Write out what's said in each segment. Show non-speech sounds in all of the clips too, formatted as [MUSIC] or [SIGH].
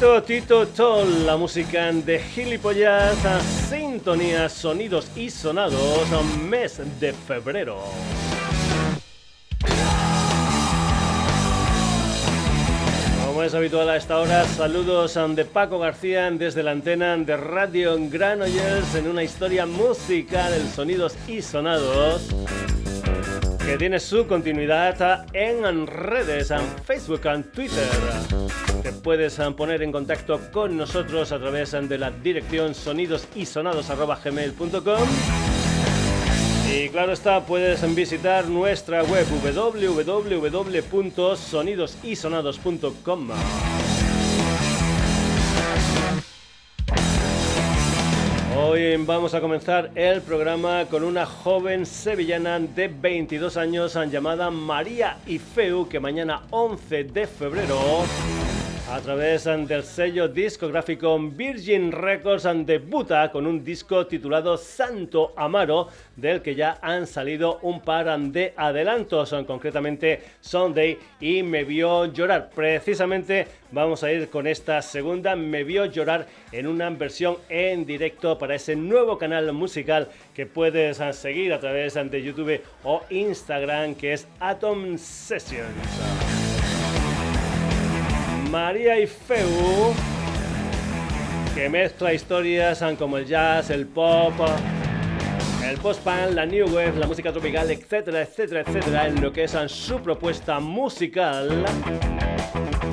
Tito, Tito, Tol, la música de gilipollas, sintonías, sonidos y sonados, mes de febrero. Como es habitual a esta hora, saludos de Paco García desde la antena de Radio Granollers en una historia musical, de sonidos y sonados que tiene su continuidad en redes, en Facebook, en Twitter. Te puedes poner en contacto con nosotros a través de la dirección sonidosisonados.gmail.com y claro está, puedes visitar nuestra web www.sonidosisonados.com. Hoy vamos a comenzar el programa con una joven sevillana de 22 años llamada María Ifeu que mañana 11 de febrero a través del sello discográfico Virgin Records debuta con un disco titulado Santo Amaro, del que ya han salido un par de adelantos, concretamente Sunday y Me Vio Llorar. Precisamente vamos a ir con esta segunda, Me Vio Llorar, en una versión en directo para ese nuevo canal musical que puedes seguir a través de YouTube o Instagram, que es Atom Sessions. María y Feu, que mezcla historias como el jazz, el pop, el post-punk, la new wave, la música tropical, etcétera, etcétera, etcétera, en lo que es su propuesta musical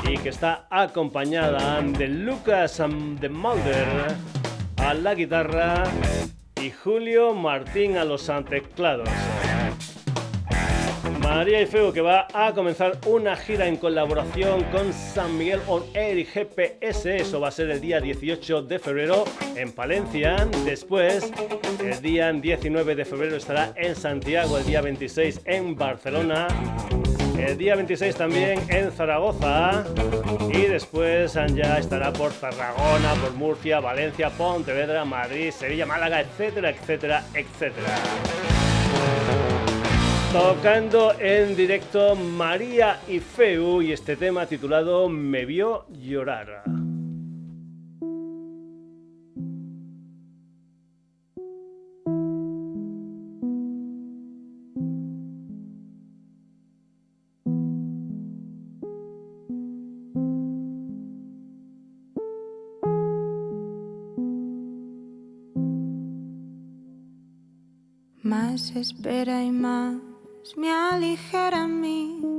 y que está acompañada de Lucas de Mulder a la guitarra y Julio Martín a los teclados. María y Feo que va a comenzar una gira en colaboración con San Miguel On Air y GPS. Eso va a ser el día 18 de febrero en Palencia. Después, el día 19 de febrero estará en Santiago, el día 26 en Barcelona. El día 26 también en Zaragoza y después ya estará por Tarragona, por Murcia, Valencia, Pontevedra, Madrid, Sevilla, Málaga, etcétera, etcétera, etcétera. Tocando en directo María y Feu y este tema titulado Me vio llorar. Más espera y más me aligera a mí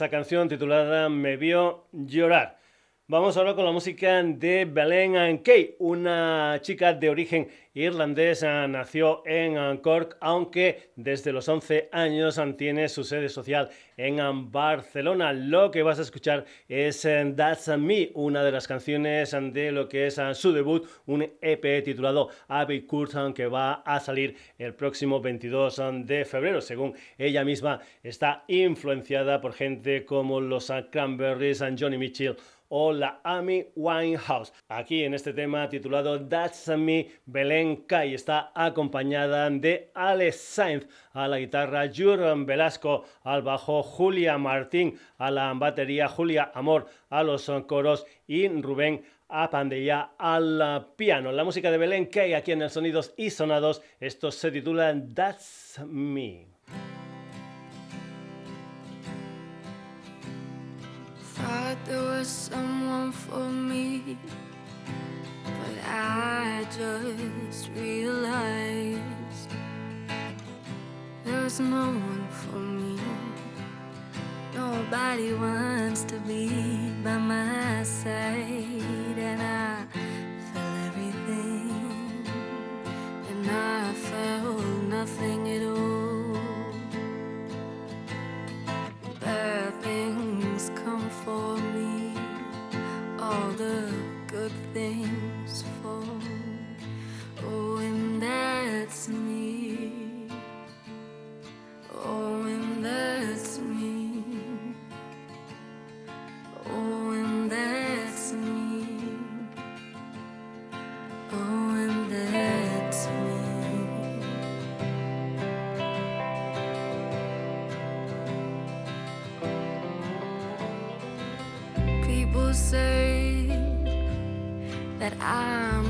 esa canción titulada Me vio llorar. Vamos ahora con la música de Belen Kay, una chica de origen irlandés, nació en Cork, aunque desde los 11 años tiene su sede social en Barcelona. Lo que vas a escuchar es eh, That's Me, una de las canciones de lo que es su debut, un EP titulado Abby Curtin, que va a salir el próximo 22 de febrero. Según ella misma, está influenciada por gente como los Cranberries, Johnny Mitchell o la Amy Winehouse. Aquí en este tema titulado That's Me, Belén Kai está acompañada de Alex Sainz a la guitarra, Juran Velasco al bajo, Julia Martín a la batería, Julia Amor a los coros y Rubén Apandella al piano. La música de Belén Kai aquí en el Sonidos y Sonados. Esto se titula That's Me. Thought there was someone for me, but I just realized there's no one for me. Nobody wants to be by my side, and I felt everything, and I felt nothing at all. For me all the good things fall. Oh, and that's me. I'm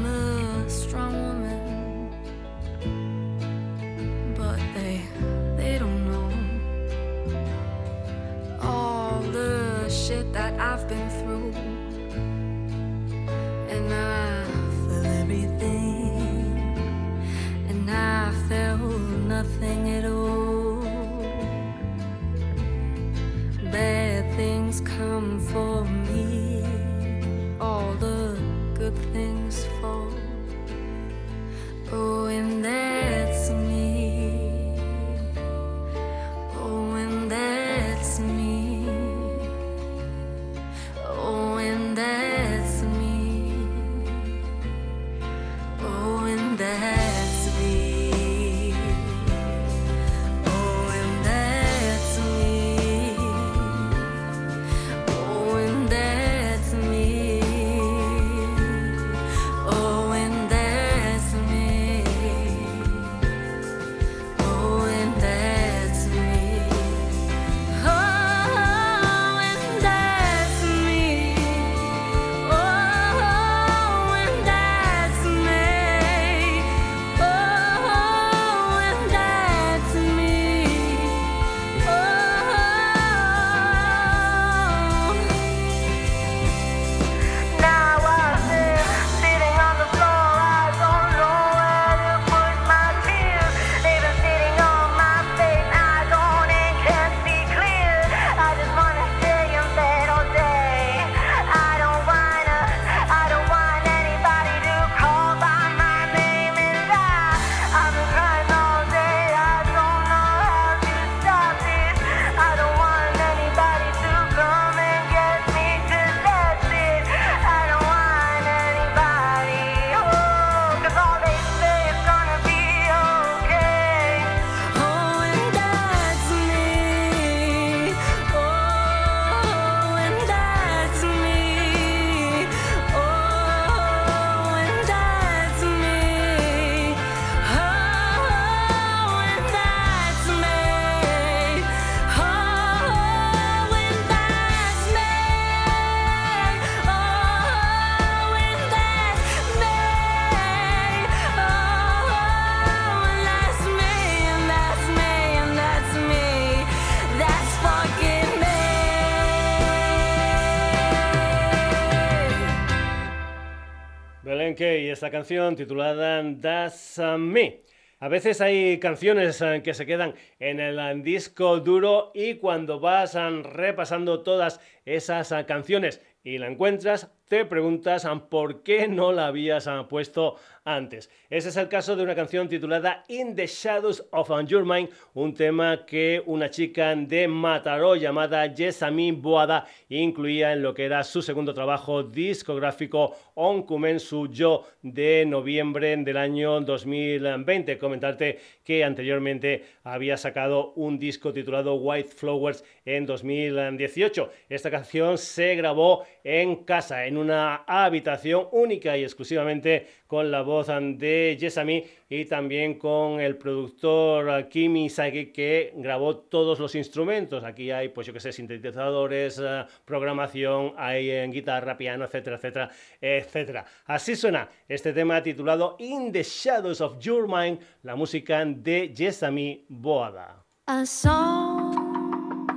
Canción titulada That's Me. A veces hay canciones eh, que se quedan en el eh, disco duro y cuando vas eh, repasando todas esas canciones y la encuentras, te preguntas por qué no la habías puesto antes. Ese es el caso de una canción titulada In the Shadows of Your Mind, un tema que una chica de Mataró llamada Jessamine Boada incluía en lo que era su segundo trabajo discográfico On Su Yo de noviembre del año 2020. Comentarte que anteriormente había sacado un disco titulado White Flowers en 2018. Esta canción se grabó en casa, en una habitación única y exclusivamente con la voz de Yesami y también con el productor Kimi Saiki que grabó todos los instrumentos. Aquí hay, pues yo que sé, sintetizadores, eh, programación, hay en guitarra, piano, etcétera, etcétera, etcétera. Así suena este tema titulado In the Shadows of Your Mind, la música de Yesami Boada. A song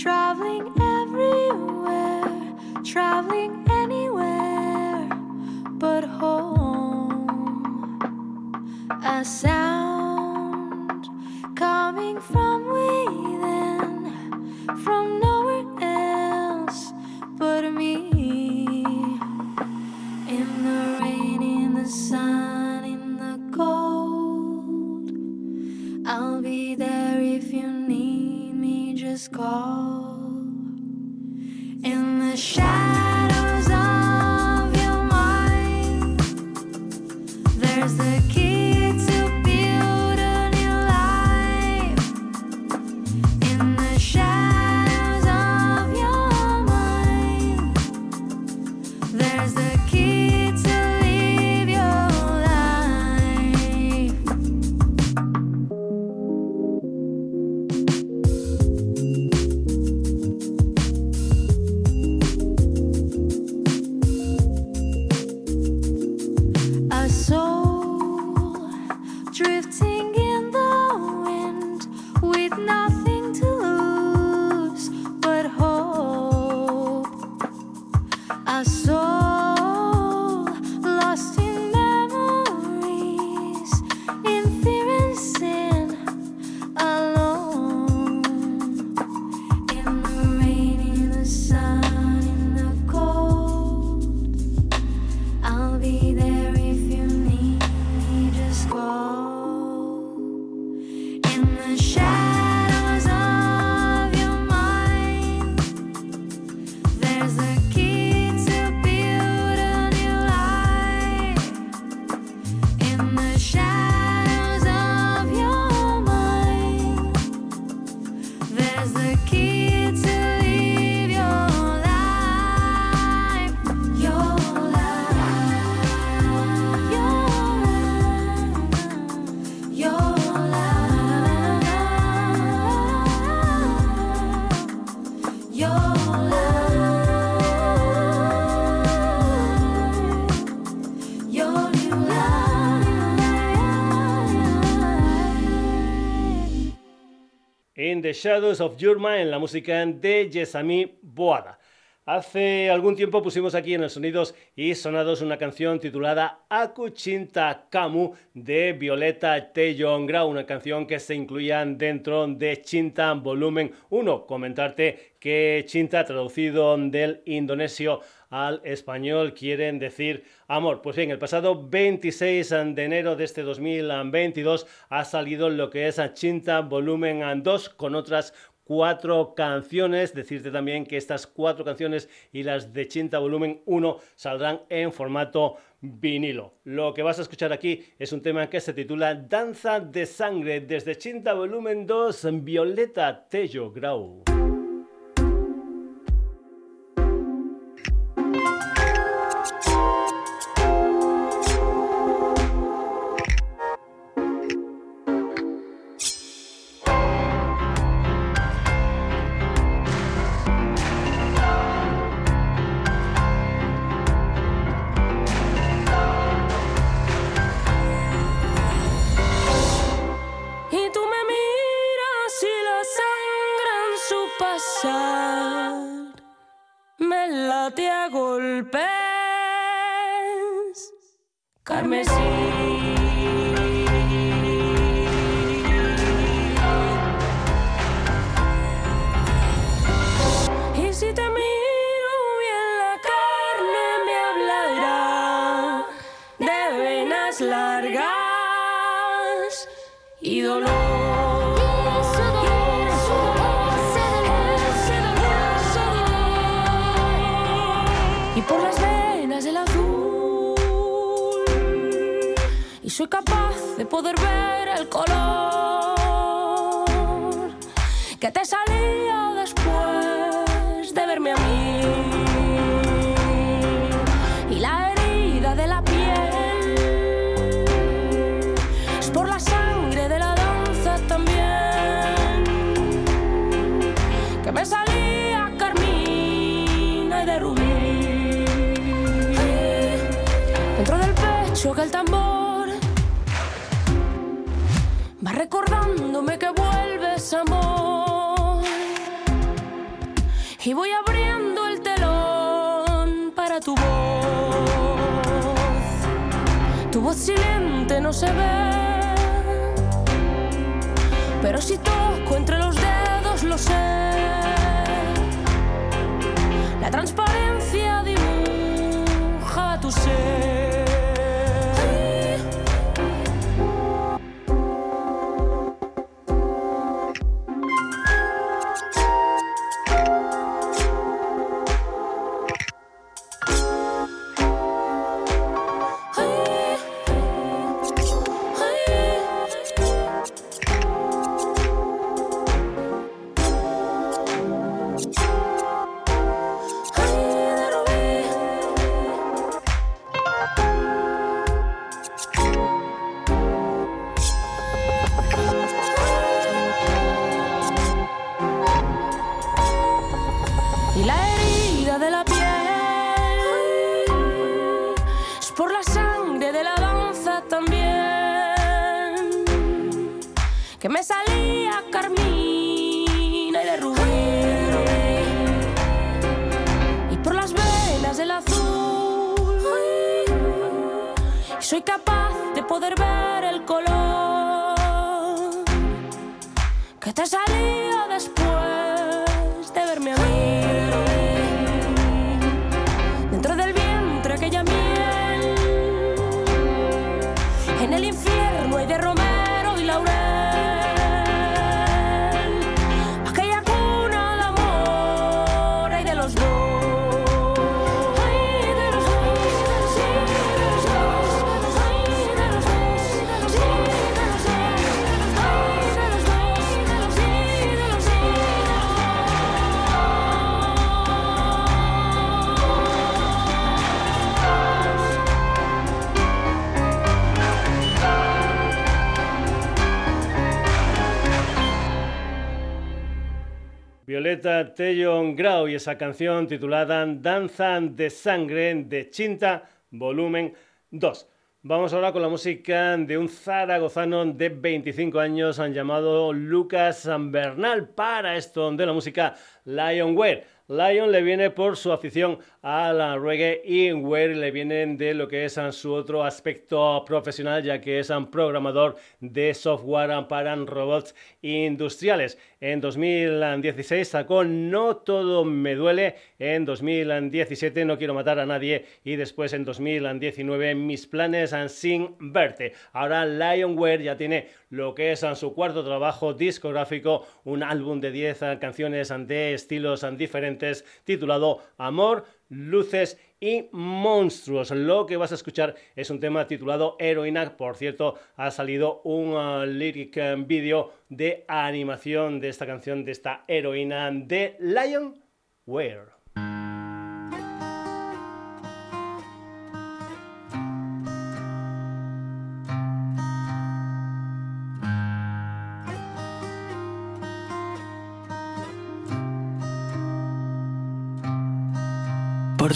traveling everywhere, traveling anywhere sound Shadows of Yurma en la música de Yesami Boada. Hace algún tiempo pusimos aquí en el Sonidos y Sonados una canción titulada Akuchinta Kamu de Violeta Tejon Grau, una canción que se incluía dentro de Chinta Volumen 1. Comentarte que Chinta, traducido del indonesio al español, quieren decir amor. Pues bien, el pasado 26 de enero de este 2022 ha salido lo que es Chinta Volumen 2 con otras cuatro canciones. Decirte también que estas cuatro canciones y las de Chinta Volumen 1 saldrán en formato vinilo. Lo que vas a escuchar aquí es un tema que se titula Danza de Sangre desde Chinta Volumen 2, Violeta Tello Grau. que me salía carmina y de rubí. Y por las venas del azul, y soy capaz de poder ver el color que te salía. Violeta Grau y esa canción titulada Danza de Sangre de Chinta, volumen 2. Vamos ahora con la música de un zaragozano de 25 años llamado Lucas Bernal para esto de la música Lionware. Lion le viene por su afición a la reggae y Ware le vienen de lo que es su otro aspecto profesional, ya que es un programador de software para robots industriales. En 2016 sacó No todo me duele, en 2017 No quiero matar a nadie y después en 2019 Mis planes sin verte. Ahora Lionware ya tiene lo que es su cuarto trabajo discográfico, un álbum de 10 canciones de estilos diferentes titulado Amor, Luces y Monstruos. Lo que vas a escuchar es un tema titulado Heroína. Por cierto, ha salido un uh, lyric um, video de animación de esta canción, de esta heroína de Lion Ware.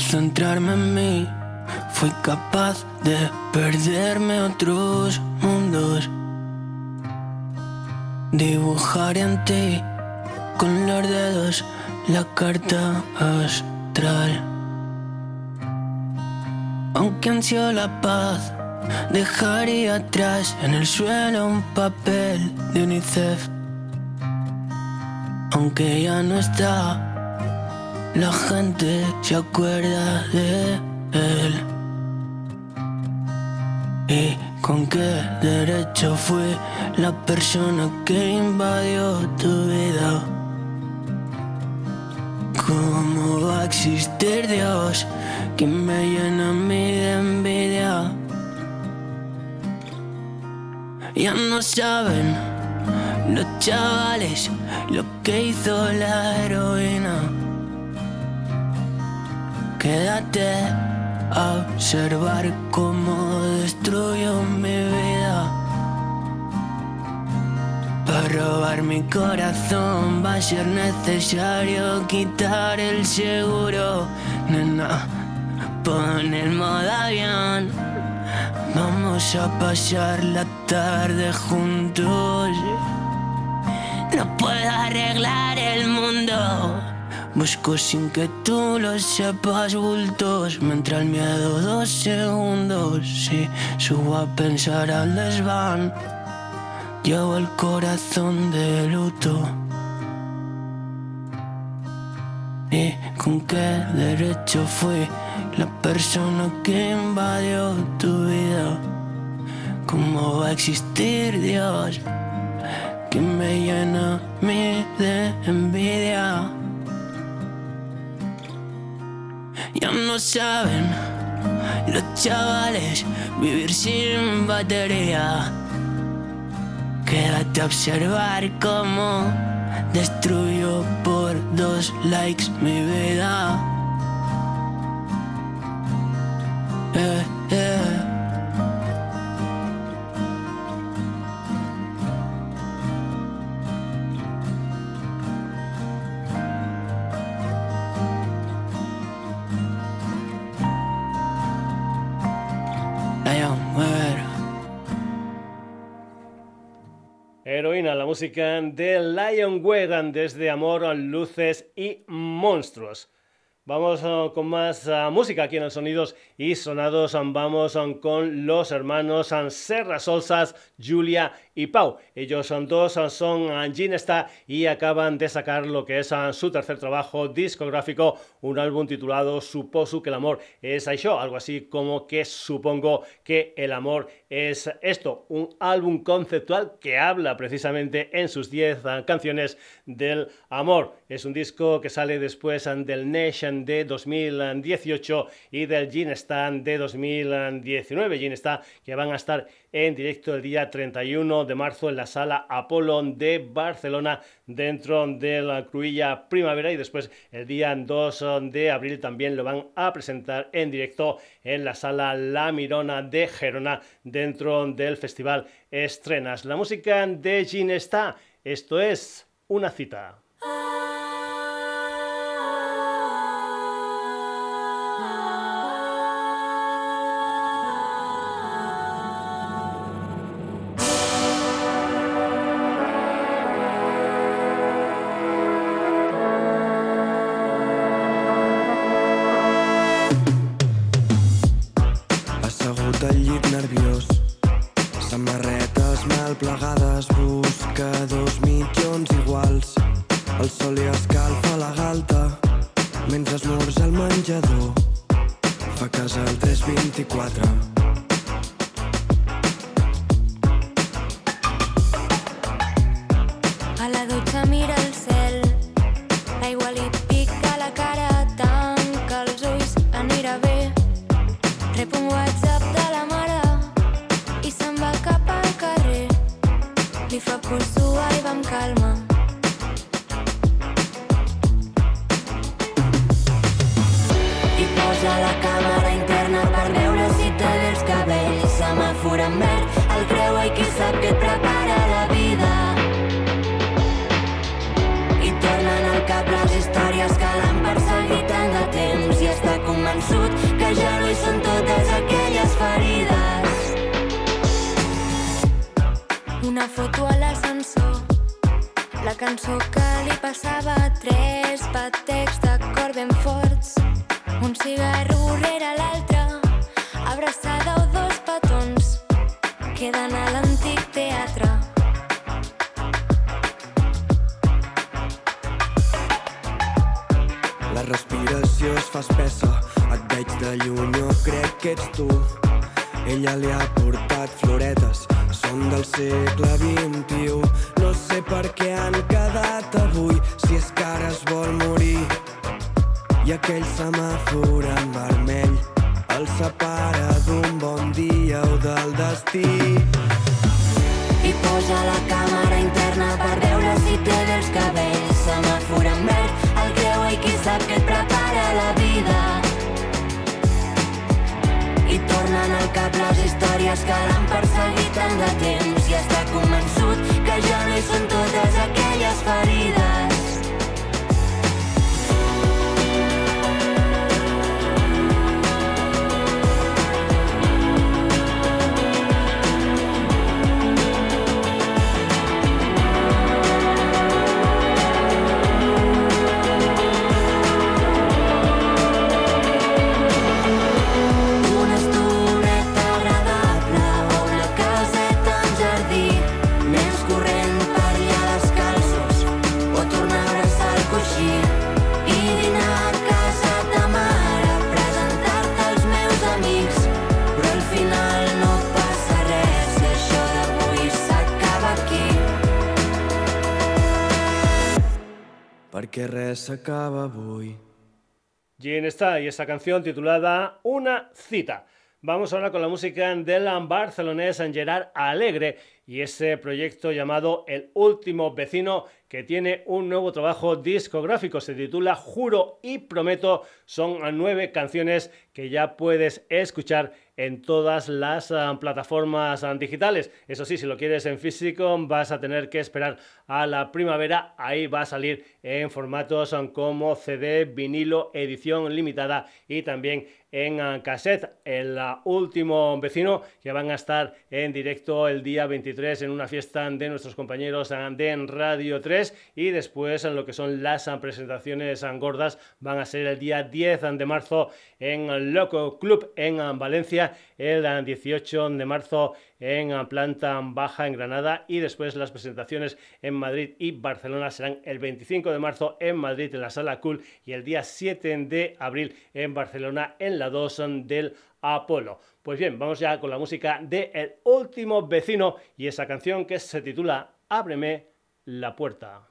Centrarme en mí, fui capaz de perderme otros mundos. Dibujar en ti con los dedos la carta astral. Aunque ansio la paz, Dejaría atrás en el suelo un papel de UNICEF. Aunque ya no está, la gente se acuerda de él. ¿Y con qué derecho fue la persona que invadió tu vida? ¿Cómo va a existir Dios que me llena a mí de envidia? Ya no saben los chavales lo que hizo la heroína. Quédate a observar cómo destruyó mi vida. Para robar mi corazón va a ser necesario quitar el seguro. Nena, pon el modo avión. Vamos a pasar la tarde juntos. No puedo arreglar el mundo. Busco sin que tú lo sepas bultos. Me entra el miedo dos segundos. Si subo a pensar al desván, llevo el corazón de luto. ¿Y con qué derecho fui la persona que invadió tu vida? ¿Cómo va a existir Dios que me llena a mí de envidia? Ya no saben los chavales vivir sin batería. Quédate a observar cómo destruyo por dos likes mi vida. Eh, eh. La música de Lion Wegan desde Amor, Luces y Monstruos. Vamos uh, con más uh, música aquí en los sonidos y sonados. vamos um, con los hermanos Serra Solsas, Julia y Pau. Ellos son dos, son Ginesta y acaban de sacar lo que es su tercer trabajo discográfico, un álbum titulado Suposo que el amor es yo, algo así como que supongo que el amor es esto, un álbum conceptual que habla precisamente en sus 10 canciones del amor. Es un disco que sale después del Nation de 2018 y del Ginesta de 2019. Ginesta que van a estar en directo el día 31 de marzo en la sala Apolo de Barcelona dentro de la Cruilla Primavera y después el día 2 de abril también lo van a presentar en directo en la sala La Mirona de Gerona dentro del festival Estrenas. La música de Gin está, esto es una cita. S'acaba avui. Quién está y esta canción titulada Una cita. Vamos ahora con la música del barcelonés Gerard Alegre y ese proyecto llamado El último vecino que tiene un nuevo trabajo discográfico. Se titula Juro y Prometo. Son nueve canciones que ya puedes escuchar en todas las ah, plataformas ah, digitales. Eso sí, si lo quieres en físico vas a tener que esperar a la primavera. Ahí va a salir en formatos ah, como CD, vinilo, edición limitada y también en ah, cassette. El ah, último vecino que van a estar en directo el día 23 en una fiesta de nuestros compañeros ah, de Radio 3 y después en lo que son las presentaciones gordas van a ser el día 10 de marzo en Loco Club en Valencia, el ah, 18 de marzo en planta baja en Granada y después las presentaciones en Madrid y Barcelona serán el 25 de marzo en Madrid en la sala Cool y el día 7 de abril en Barcelona en la 2 del Apolo. Pues bien, vamos ya con la música de El último vecino y esa canción que se titula Ábreme la puerta.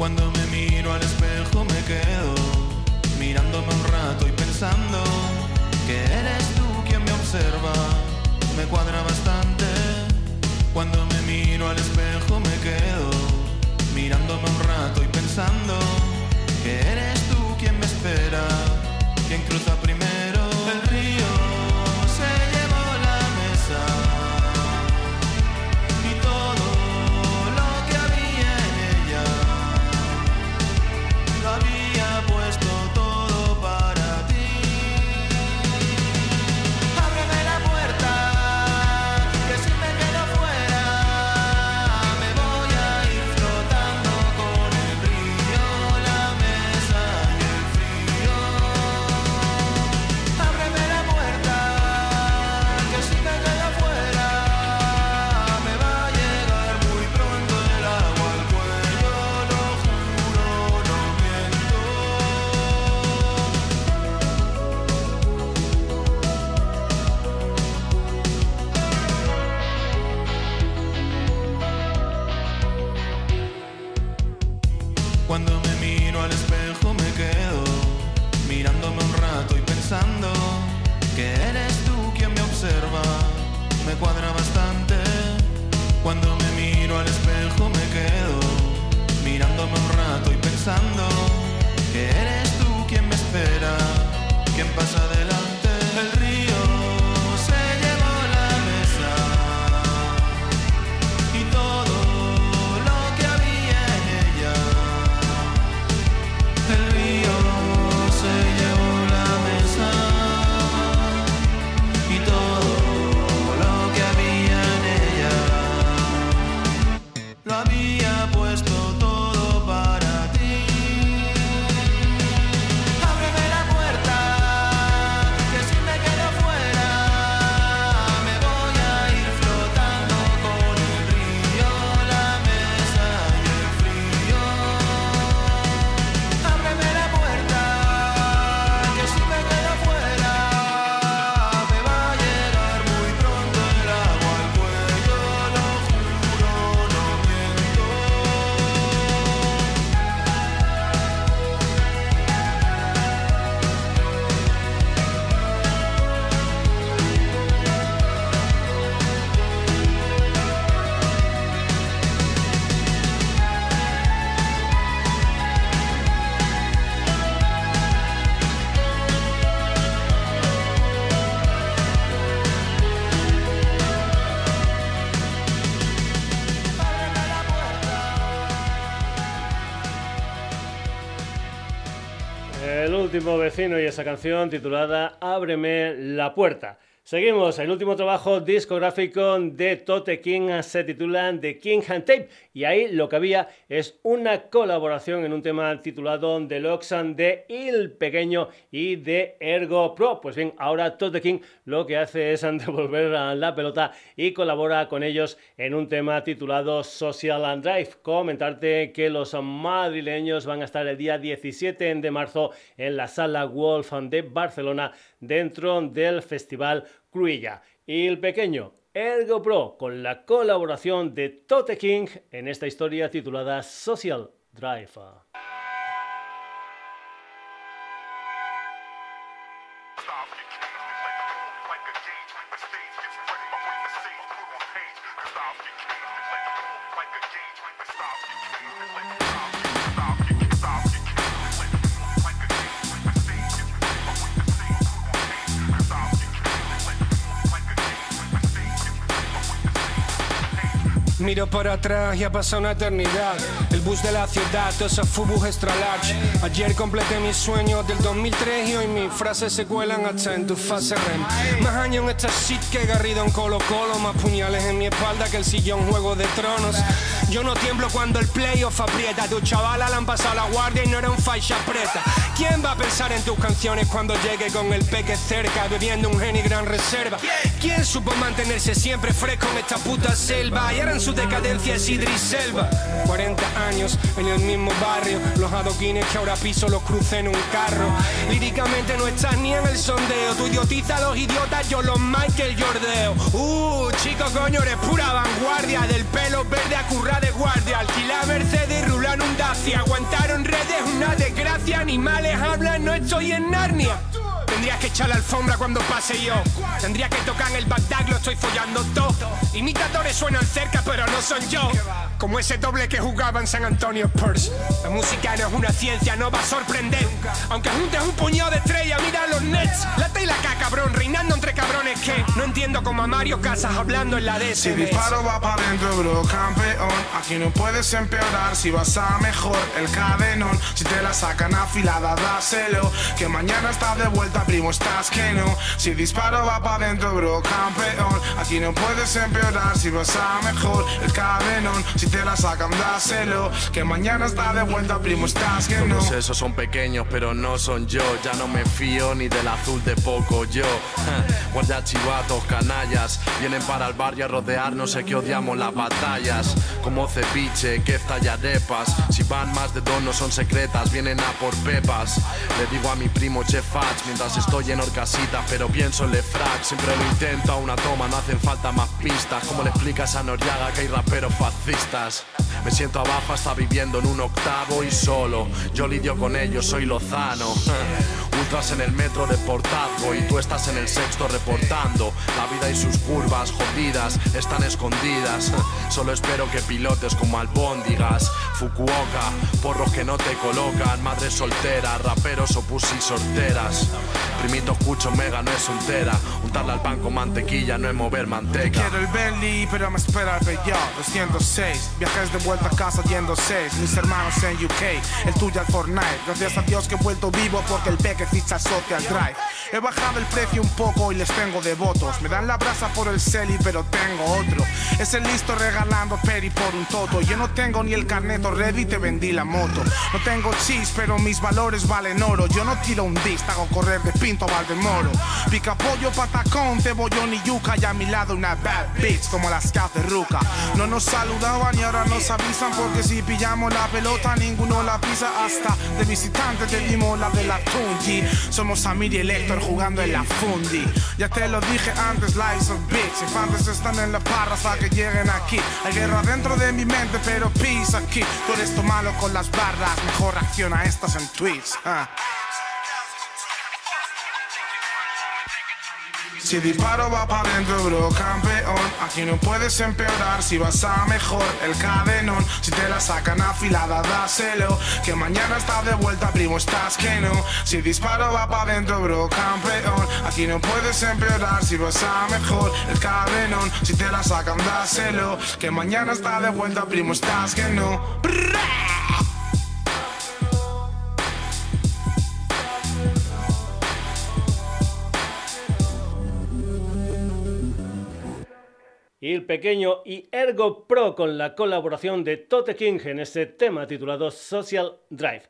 Cuando me miro al espejo me quedo mirándome un rato y pensando que eres tú quien me observa. Me cuadra bastante. Cuando me miro al espejo me quedo mirándome un rato y pensando Cuando me miro al espejo me quedo mirándome un rato y pensando que eres tú quien me observa. Me cuadra bastante. Cuando me miro al espejo me quedo mirándome un rato y pensando y esa canción titulada Ábreme la puerta. Seguimos, el último trabajo discográfico de Tote King se titula The King and Tape y ahí lo que había es una colaboración en un tema titulado Deluxe de Il Pequeño y de Ergo Pro. Pues bien, ahora Tote King lo que hace es [LAUGHS] devolver la pelota y colabora con ellos en un tema titulado Social and Drive. Comentarte que los madrileños van a estar el día 17 de marzo en la sala Wolf de Barcelona dentro del festival Cruilla. Y el pequeño Ergo Pro con la colaboración de Tote King en esta historia titulada Social Drive. Miro para atrás y ha pasado una eternidad. El bus de la ciudad, todos esos fubus extra large. Ayer completé mis sueños del 2003 y hoy mis frases se cuelan hasta en tu fase REM. Más años en esta shit que Garrido en Colo Colo. Más puñales en mi espalda que el sillón Juego de Tronos. Yo no tiemblo cuando el playoff aprieta. Tu chavala le han pasado la guardia y no era un faixa preta. ¿Quién va a pensar en tus canciones cuando llegue con el peque cerca, bebiendo un Geni Gran Reserva? ¿Quién supo mantenerse siempre fresco en esta puta selva? Y ahora decadencia es Idris Selva. 40 años en el mismo barrio, los adoquines que ahora piso los crucé en un carro. Líricamente no estás ni en el sondeo, tú idiotiza a los idiotas, yo los Michael Jordeo. Uh, chico coño, eres pura vanguardia, del pelo verde a curra de guardia. Alquila Mercedes, rulan un Dacia, aguantaron redes, una desgracia, animales hablan, no estoy en Narnia. Tendrías que echar la alfombra cuando pase yo. Tendría que tocar en el Bagdad, lo estoy follando todo. Imitadores suenan cerca, pero no son yo. Como ese doble que jugaba en San Antonio Spurs. La música no es una ciencia, no va a sorprender. Aunque juntes un puñado de estrellas, mira los Nets. La y la K, cabrón, reinando entre cabrones que no entiendo como a Mario Casas hablando en la DS. Si disparo va para dentro, bro, campeón. Aquí no puedes empeorar si vas a mejor el cadenón. Si te la sacan afilada, dáselo. Que mañana está de vuelta, primo, estás que no. Si disparo va para dentro, bro, campeón. Aquí no puedes empeorar si vas a mejor el cadenón. Si te la sacan, dáselo. Que mañana está de vuelta, primo, estás que no. Todos esos son pequeños, pero no son yo. Ya no me fío ni del azul de poco yo. Guardia chivatos, canallas. Vienen para el barrio a rodearnos, sé que odiamos las batallas. Como ceviche, que tallarepas. Si van más de dos, no son secretas, vienen a por pepas. Le digo a mi primo Chef Fats mientras estoy en Orcasita, pero pienso en Lefrak. Siempre lo intento a una toma, no hacen falta más pistas. ¿Cómo le explicas a Noriaga que hay raperos fascistas? Me siento abajo hasta viviendo en un octavo y solo. Yo lidio con ellos, soy Lozano. [LAUGHS] Ultras en el metro de Portazgo y tú estás en el sexto reportando. La vida y sus curvas jodidas están escondidas. [LAUGHS] Solo espero que pilotes como albóndigas. Fukuoka, porros que no te colocan. Madres solteras, raperos o pussy sorteras. Primito escucho mega, no es soltera. Untarle al pan con mantequilla, no es mover manteca. Quiero el Bentley, pero me espera el Peugeot 206. Viajes de vuelta a casa yendo 6. Mis hermanos en UK, el tuyo al Fortnite. Gracias a Dios que he vuelto vivo porque el peque ficha Social Drive. He bajado el precio un poco y les tengo devotos. Me dan la brasa por el celi, pero tengo otro. Es el listo regalando peri por un toto. Yo no tengo ni el carneto ready, te vendí la moto. No tengo cheese, pero mis valores valen oro. Yo no tiro un disc, hago correr de pinto a Valdemoro. Pica pollo, patacón, cebollón y yuca. Y a mi lado una bad bitch como las scouts de Ruca. No nos saludaban y ahora nos avisan porque si pillamos la pelota ninguno la pisa. Hasta de visitante te dimos la de la Tunji. Somos Samir y Elector jugando en la Fundi. Ya te lo dije antes, lies of bitch. Infantes están en la parra hasta que lleguen aquí. Hay guerra dentro de mi mente, pero peace aquí. Tú eres malo con las barras. Mejor reacciona a estas en tweets. Si disparo va para dentro, bro, campeón. Aquí no puedes empeorar si vas a mejor el cadenón. Si te la sacan afilada, dáselo. Que mañana está de vuelta, primo, estás que no. Si disparo va para dentro, bro, campeón. Aquí no puedes empeorar si vas a mejor el cadenón. Si te la sacan, dáselo. Que mañana está de vuelta, primo, estás que no. Brrra. Y el pequeño y Ergo Pro con la colaboración de Tote King en ese tema titulado Social Drive.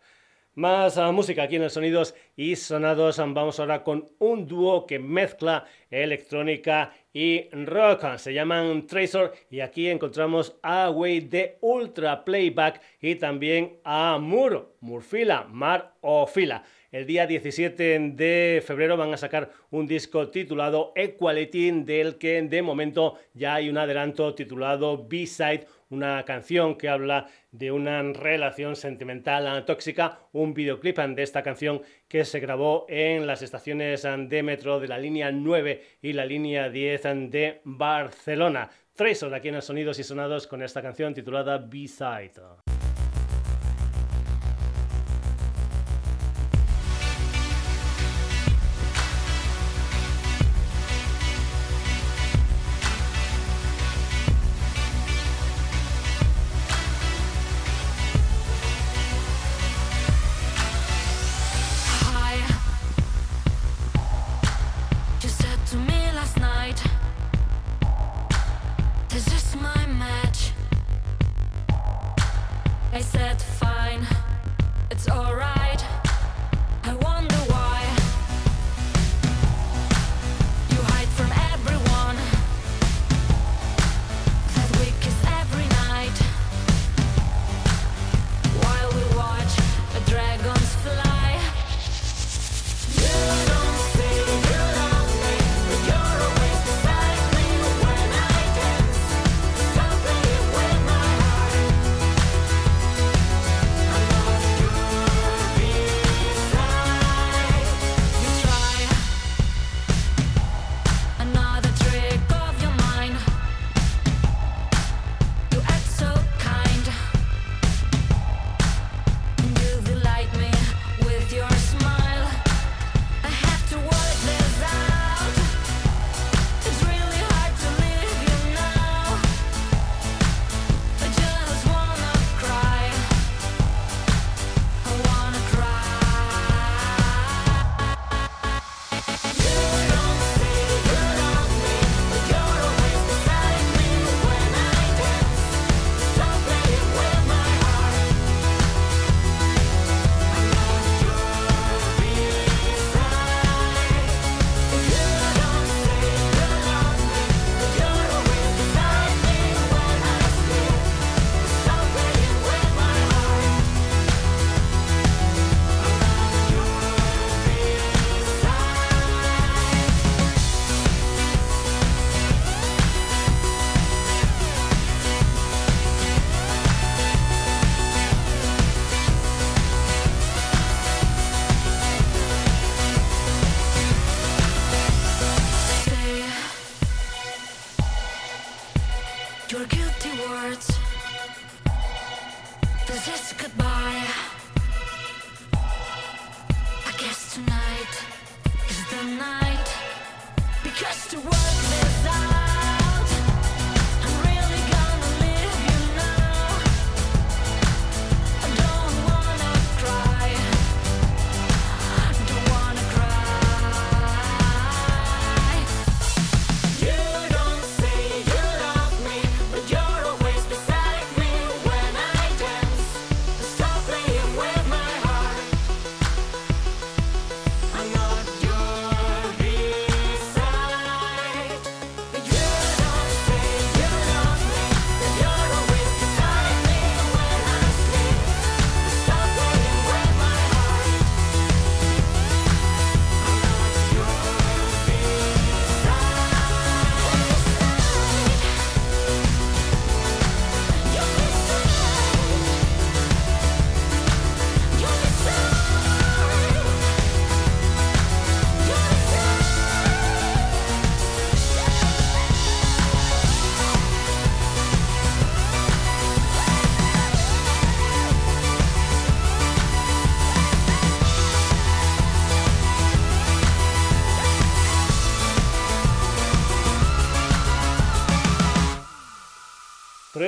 Más uh, música aquí en el Sonidos y Sonados. Vamos ahora con un dúo que mezcla electrónica y rock. Se llaman Tracer y aquí encontramos a Way de Ultra Playback y también a Muro, Murfila, Mar o Fila. El día 17 de febrero van a sacar un disco titulado Equality, del que de momento ya hay un adelanto titulado B-Side, una canción que habla de una relación sentimental tóxica, un videoclip de esta canción que se grabó en las estaciones de metro de la línea 9 y la línea 10 de Barcelona. Tres horas aquí en Sonidos y Sonados con esta canción titulada B-Side.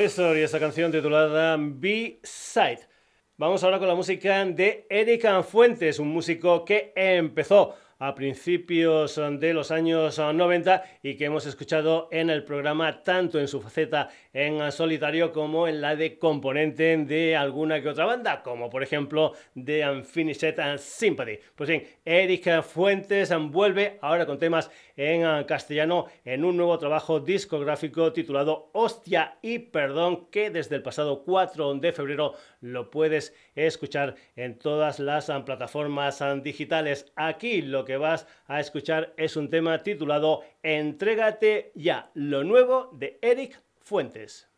Y esa canción titulada B-Side. Vamos ahora con la música de Erika Fuentes, un músico que empezó a principios de los años 90 y que hemos escuchado en el programa tanto en su faceta en solitario como en la de componente de alguna que otra banda, como por ejemplo de Unfinished Sympathy. Pues bien, Eric Fuentes vuelve ahora con temas en castellano en un nuevo trabajo discográfico titulado Hostia y Perdón, que desde el pasado 4 de febrero lo puedes escuchar en todas las plataformas digitales. Aquí lo que vas a escuchar es un tema titulado Entrégate ya, lo nuevo de Eric Fuentes.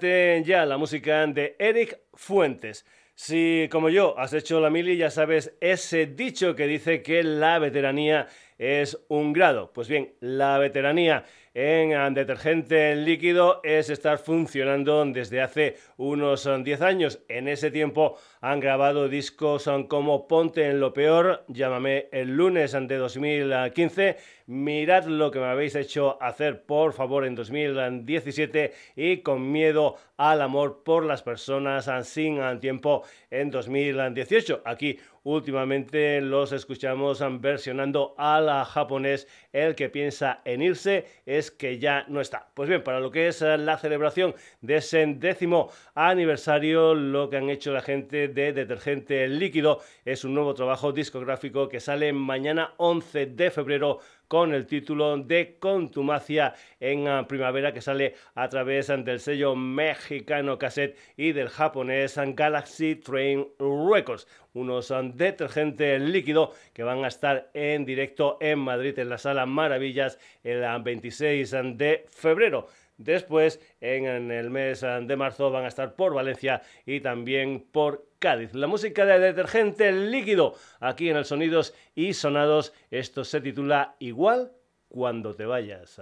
Ya la música de Eric Fuentes. Si, como yo, has hecho la mili, ya sabes ese dicho que dice que la veteranía es un grado. Pues bien, la veteranía en detergente líquido es estar funcionando desde hace unos 10 años. En ese tiempo han grabado discos como Ponte en lo peor, llámame el lunes de 2015, mirad lo que me habéis hecho hacer por favor en 2017 y con miedo al amor por las personas sin tiempo en 2018. Aquí últimamente los escuchamos versionando a la japonés. El que piensa en irse es que ya no está. Pues bien, para lo que es la celebración de ese décimo aniversario, lo que han hecho la gente de Detergente Líquido es un nuevo trabajo discográfico que sale mañana 11 de febrero con el título de Contumacia en ah, primavera que sale a través del sello mexicano cassette y del japonés Galaxy Train Records unos ah, detergentes líquido que van a estar en directo en Madrid en la sala Maravillas el 26 ah, de febrero. Después, en el mes de marzo, van a estar por Valencia y también por Cádiz. La música de detergente líquido aquí en el Sonidos y Sonados. Esto se titula Igual cuando te vayas.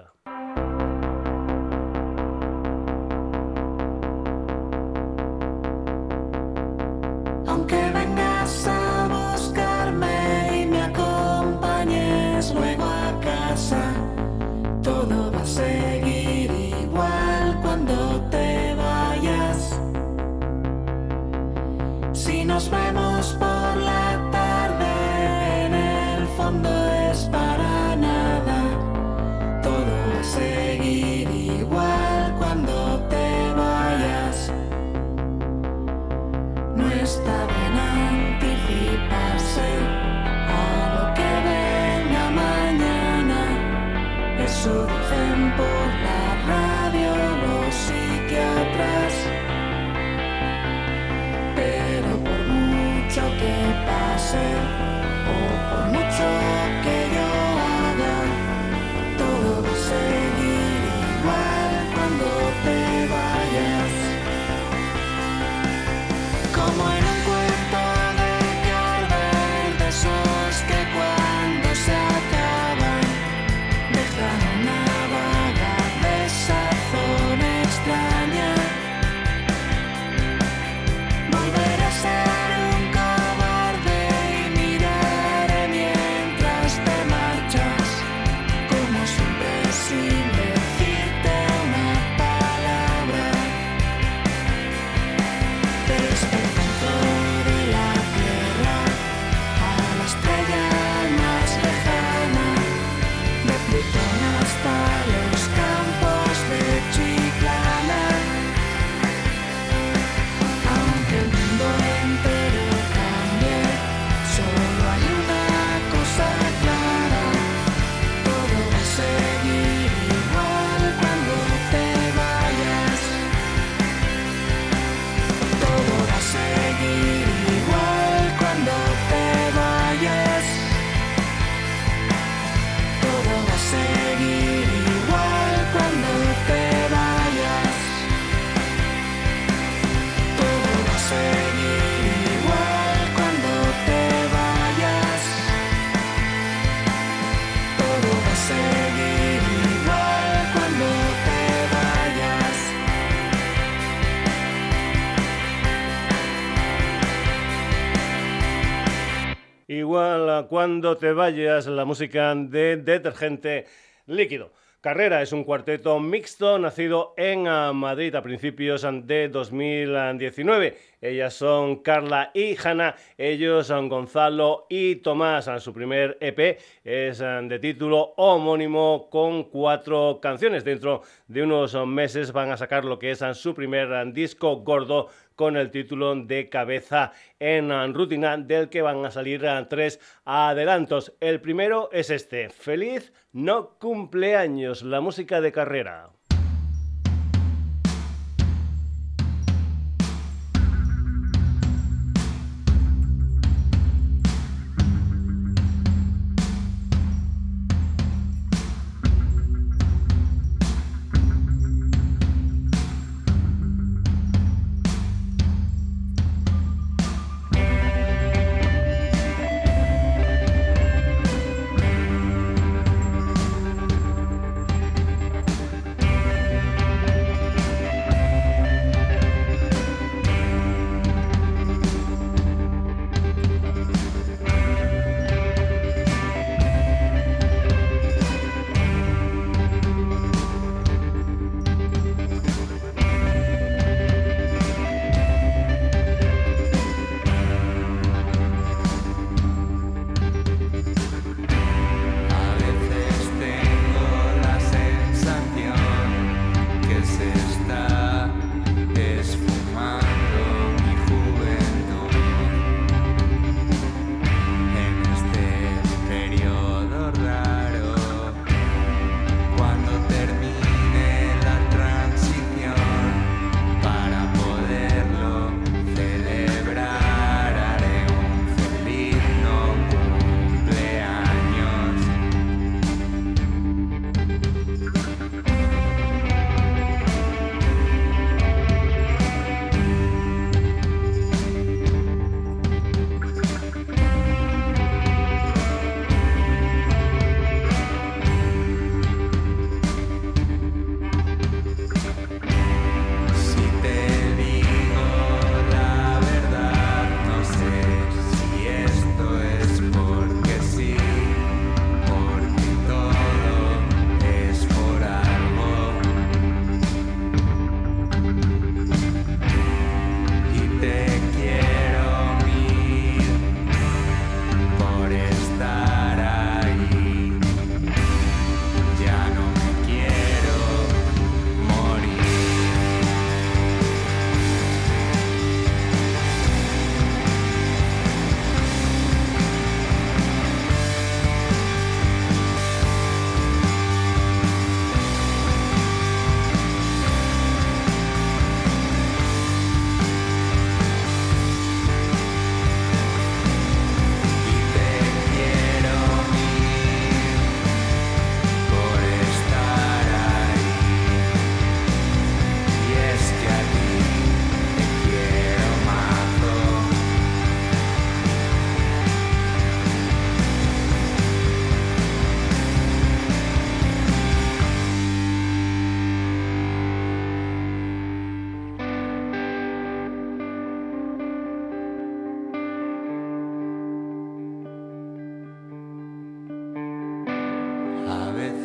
Cuando te vayas, la música de detergente líquido. Carrera es un cuarteto mixto nacido en Madrid a principios de 2019. Ellas son Carla y Hanna, ellos son Gonzalo y Tomás. Su primer EP es de título homónimo con cuatro canciones. Dentro de unos meses van a sacar lo que es su primer disco gordo con el título de Cabeza en Rutina, del que van a salir tres adelantos. El primero es este, Feliz no cumpleaños, la música de carrera.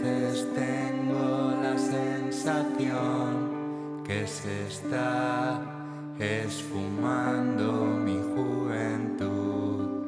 veces tengo la sensación que se está esfumando mi juventud.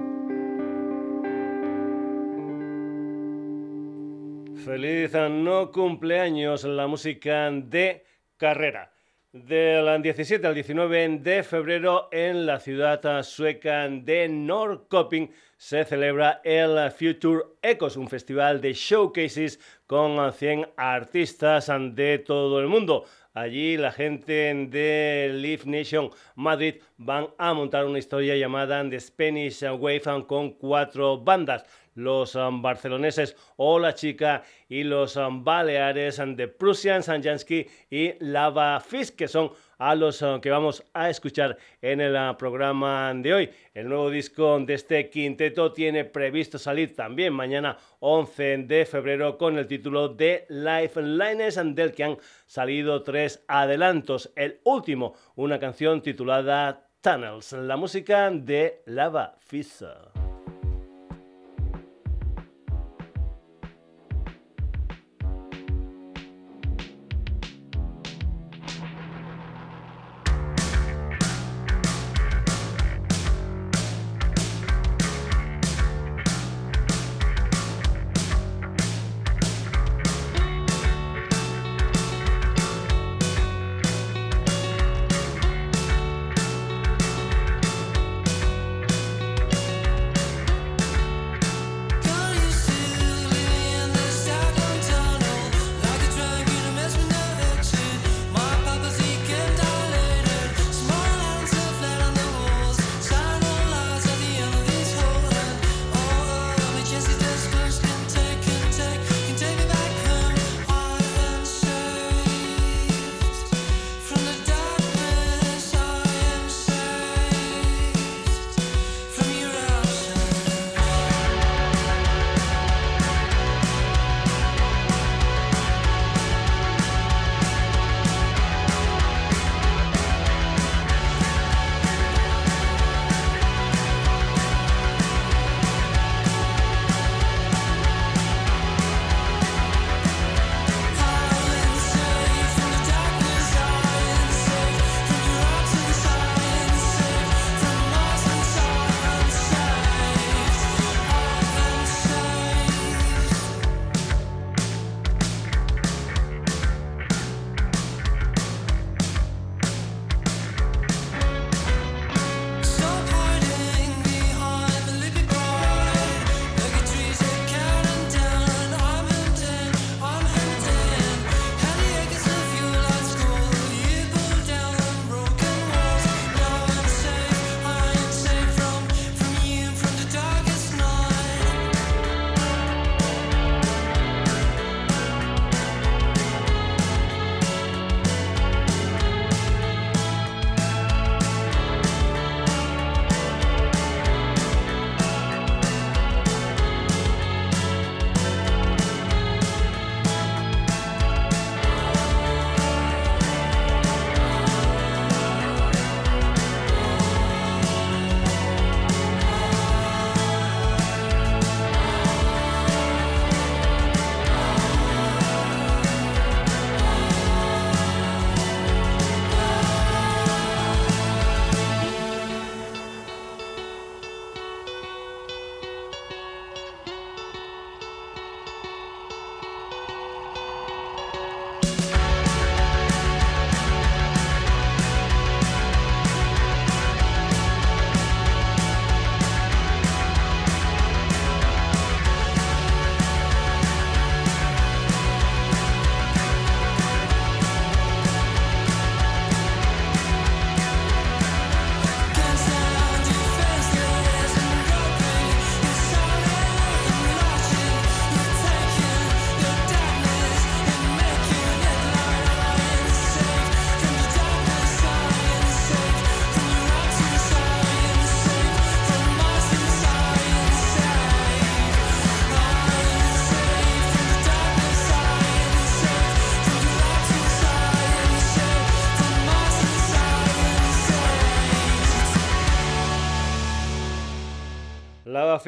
Feliz no cumpleaños la música de carrera. Del 17 al 19 de febrero en la ciudad sueca de Norrköping se celebra el Future Ecos, un festival de showcases con 100 artistas de todo el mundo. Allí la gente de Live Nation Madrid van a montar una historia llamada The Spanish Wave con cuatro bandas los um, barceloneses o la chica y los um, baleares um, de Prussian, Sanjansky y Lava Fish, que son a los que vamos a escuchar en el uh, programa de hoy. El nuevo disco de este quinteto tiene previsto salir también mañana 11 de febrero con el título de Lifelines, del que han salido tres adelantos. El último, una canción titulada Tunnels, la música de Lava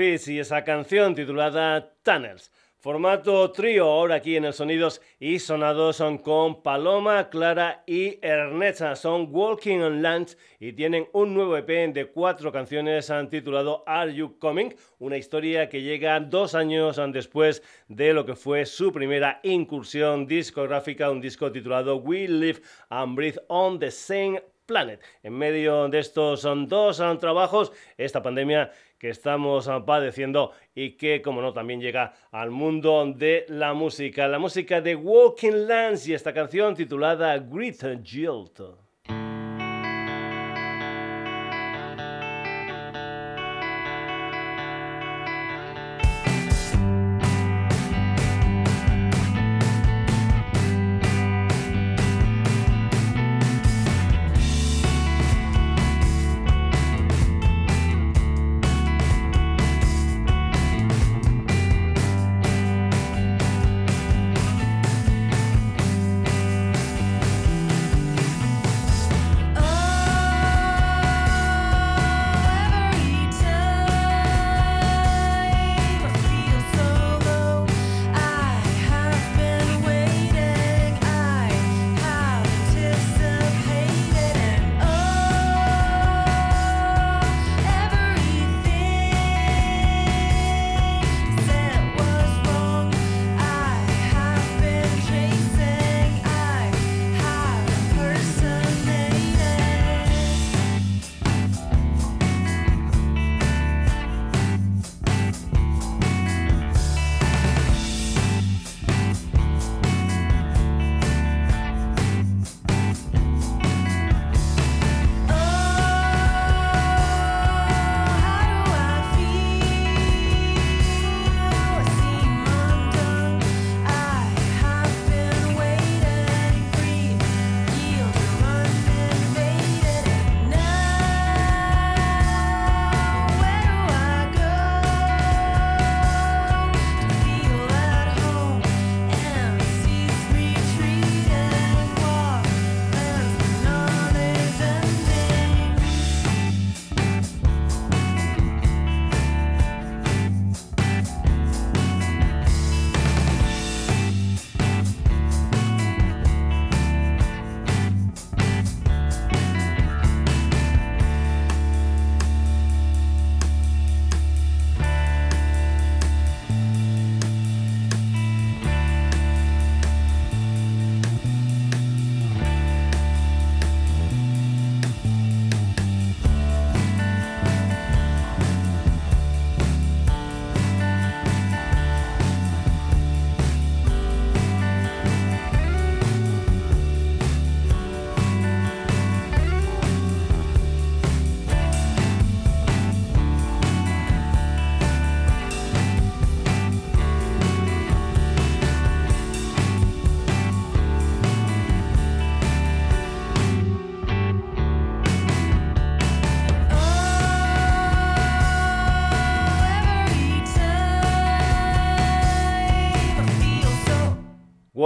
Y esa canción titulada Tunnels. Formato trío ahora aquí en el Sonidos y Sonados son con Paloma, Clara y Ernesta. Son Walking on Land y tienen un nuevo EP de cuatro canciones titulado Are You Coming? Una historia que llega dos años después de lo que fue su primera incursión discográfica, un disco titulado We Live and Breathe on the Same Planet. En medio de estos son dos trabajos, esta pandemia que estamos ah, padeciendo y que, como no, también llega al mundo de la música. La música de Walking Lands y esta canción titulada Grit Jilt.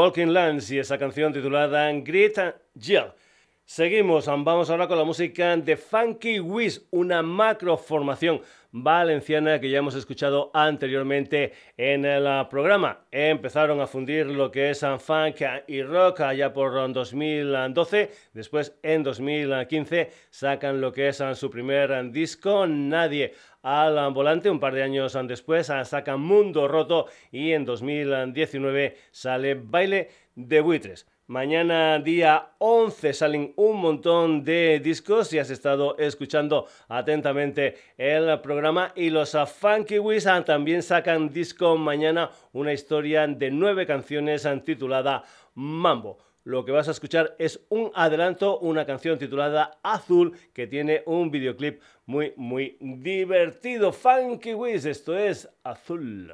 Walking Lands y esa canción titulada Grit Jill. Seguimos, vamos ahora con la música de Funky Wiz, una macro formación valenciana que ya hemos escuchado anteriormente en el programa. Empezaron a fundir lo que es funk y rock allá por 2012, después en 2015 sacan lo que es su primer disco, Nadie al volante. Un par de años después sacan Mundo Roto y en 2019 sale Baile de Buitres. Mañana día 11 salen un montón de discos si has estado escuchando atentamente el programa y los Funky Wizard también sacan disco mañana una historia de nueve canciones titulada Mambo. Lo que vas a escuchar es un adelanto, una canción titulada Azul que tiene un videoclip muy muy divertido. Funky Wiz, esto es Azul.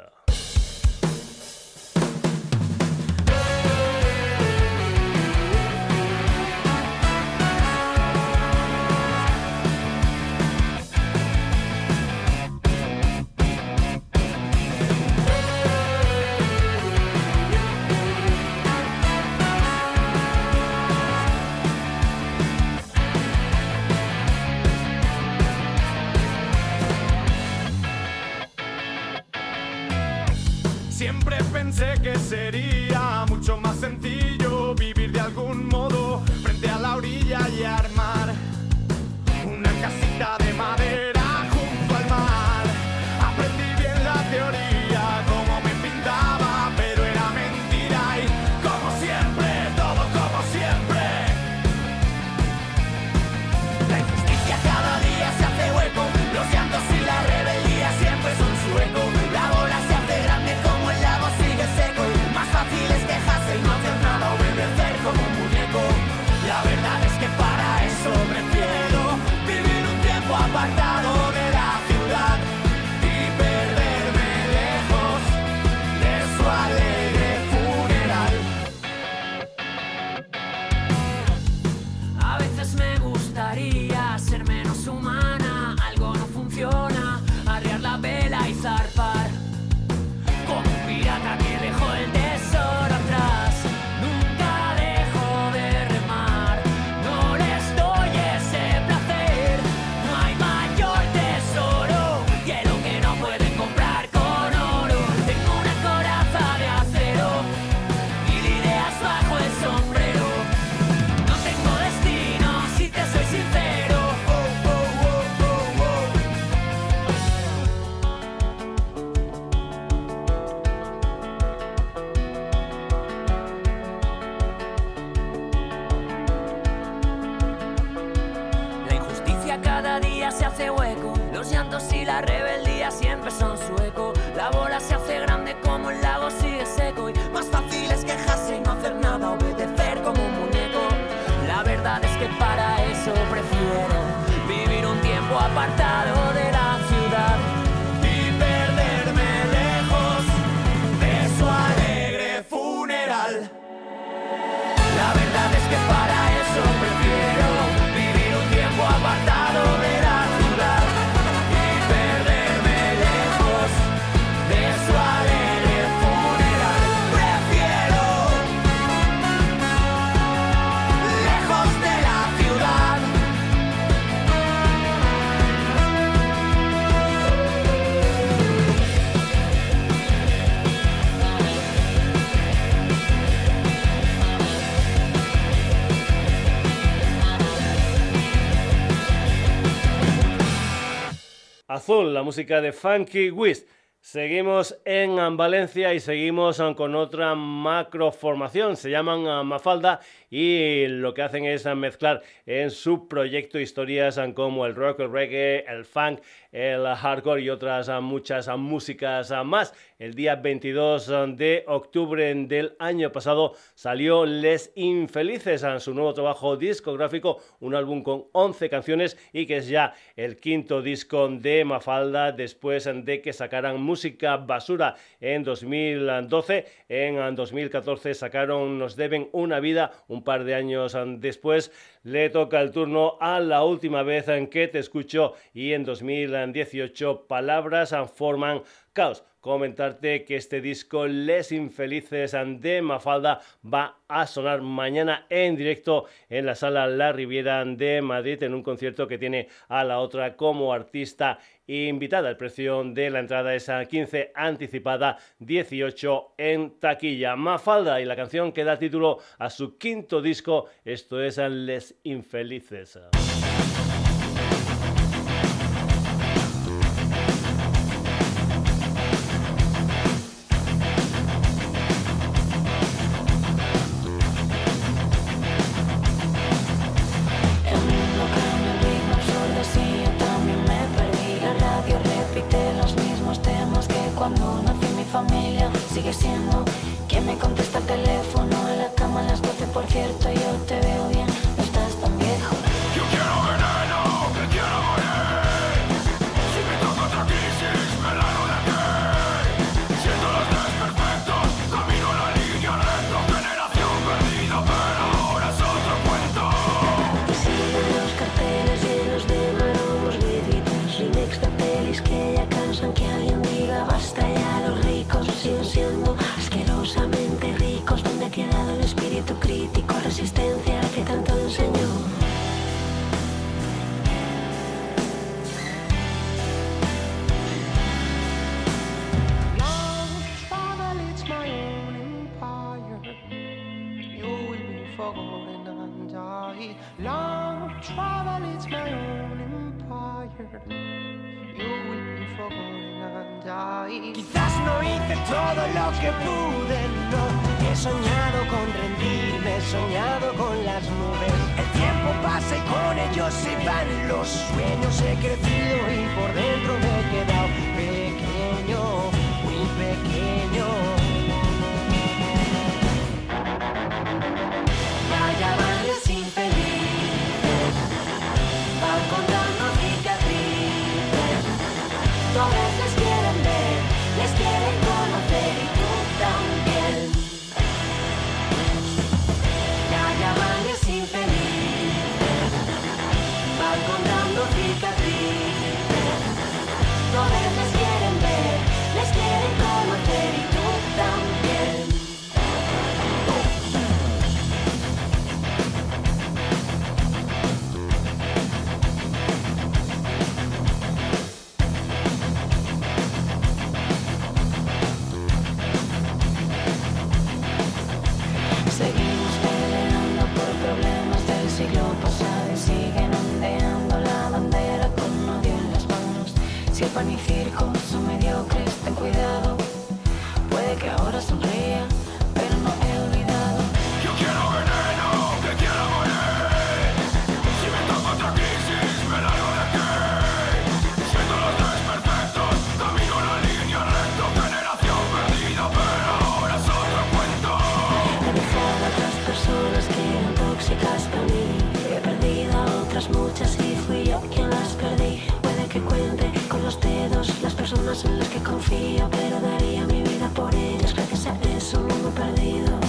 La música de Funky Wiz. Seguimos en Valencia y seguimos con otra macroformación. Se llaman Mafalda y lo que hacen es mezclar en su proyecto historias como el rock, el reggae, el funk, el hardcore y otras muchas músicas más. El día 22 de octubre del año pasado salió Les Infelices, su nuevo trabajo discográfico, un álbum con 11 canciones y que es ya el quinto disco de Mafalda después de que sacaran música basura en 2012. En 2014 sacaron Nos deben una vida, un par de años después le toca el turno a la última vez en que te escucho y en 2018 palabras forman caos. Comentarte que este disco Les Infelices de Mafalda va a sonar mañana en directo en la sala La Riviera de Madrid en un concierto que tiene a la otra como artista invitada. El precio de la entrada es a 15 anticipada, 18 en taquilla. Mafalda y la canción que da título a su quinto disco, esto es Les Infelices. and. Long travel, it's my own empire. You will be forgotten and. Quizás no hice todo lo que pude, no. He soñado con rendirme, he soñado con las nubes. El tiempo pasa y con ellos se van los sueños. He crecido y por dentro me he quedado confío, pero daría mi vida por ellas. Gracias a eso no me he perdido.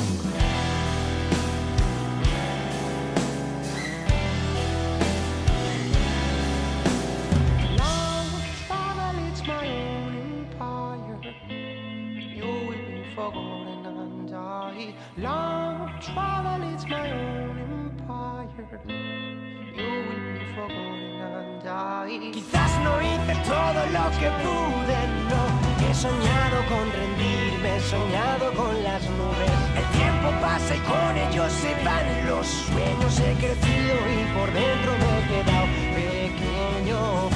Long travel, it's my own empire. You will be forgotten and I. Long travel, it's my own empire. You will be forgotten and I. Quizás no hice todo lo que pude, He soñado con rendirme, he soñado con las nubes. El tiempo pasa y con ellos se van los sueños. He crecido y por dentro me he quedado pequeño,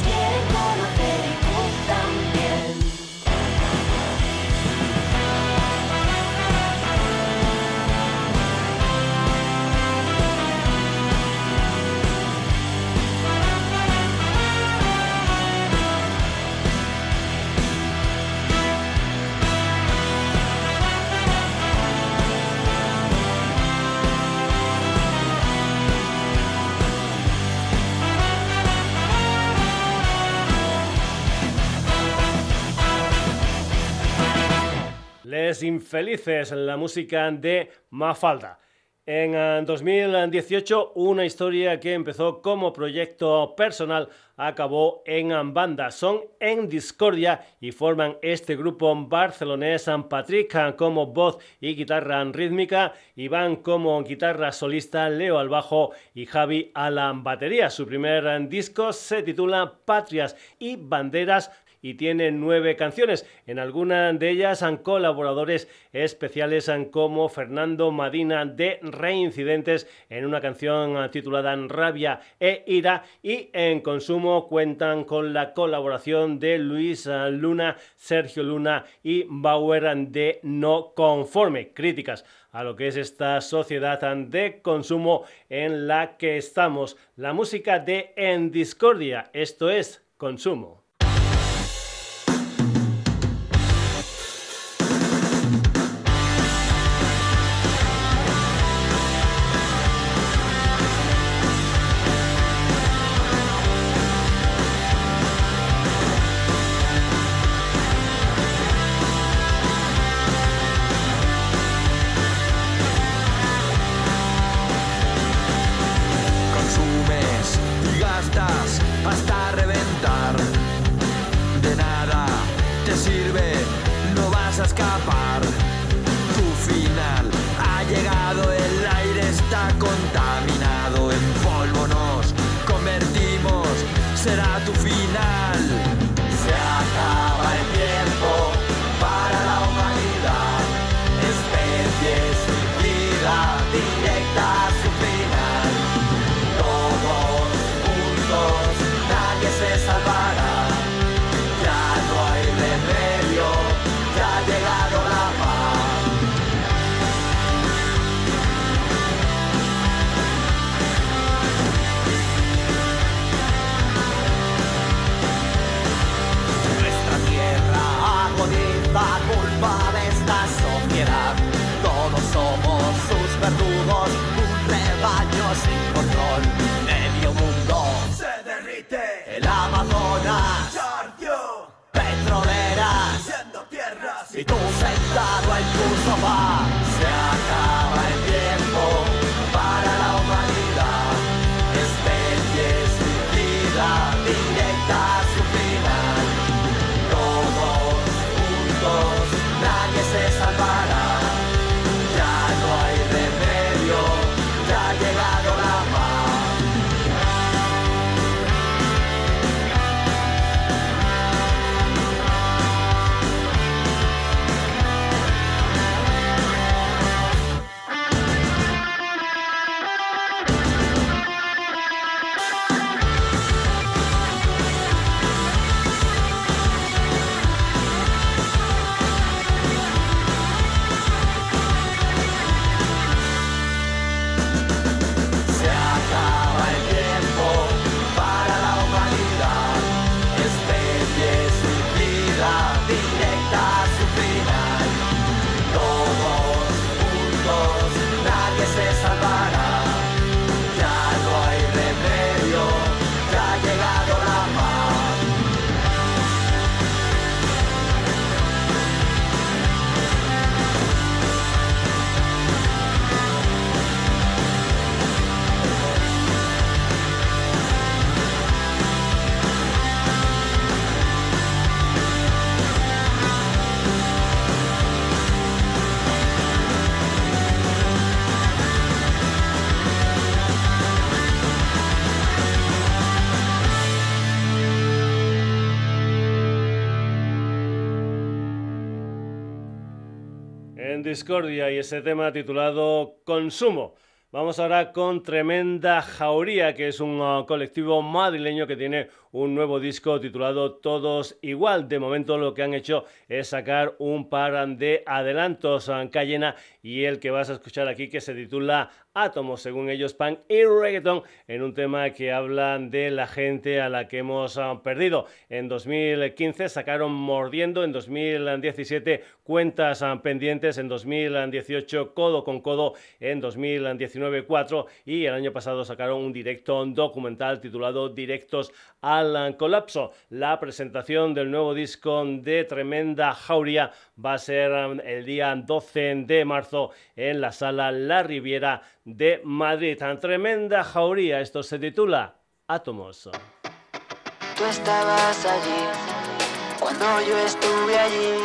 ver, les Les Infelices, la música de Mafalda. En eh, 2018, una historia que empezó como proyecto personal acabó en eh, banda. Son en Discordia y forman este grupo barcelonés San Patrick eh, como voz y guitarra rítmica, Iván como guitarra solista, Leo al bajo y Javi a la batería. Su primer eh, disco se titula Patrias y Banderas y tiene nueve canciones. En algunas de ellas han colaboradores especiales como Fernando Madina de Reincidentes en una canción titulada Rabia e Ira y en Consumo cuentan con la colaboración de Luis Luna, Sergio Luna y Bauer de No Conforme. Críticas a lo que es esta sociedad de consumo en la que estamos. La música de En Discordia, esto es Consumo. Discordia y ese tema titulado Consumo. Vamos ahora con Tremenda Jauría, que es un uh, colectivo madrileño que tiene un nuevo disco titulado Todos Igual. De momento lo que han hecho es sacar un par de adelantos en Cayena y el que vas a escuchar aquí que se titula Átomos, según ellos, pan y reggaeton, en un tema que habla de la gente a la que hemos ah, perdido. En 2015 sacaron Mordiendo, en 2017 Cuentas ah, Pendientes, en 2018 Codo con Codo, en 2019 4 y el año pasado sacaron un directo documental titulado Directos al Colapso. La presentación del nuevo disco de Tremenda Jauría va a ser um, el día 12 de marzo en la sala La Riviera de Madrid. Tremenda jauría, esto se titula Átomos. Tú estabas allí cuando yo estuve allí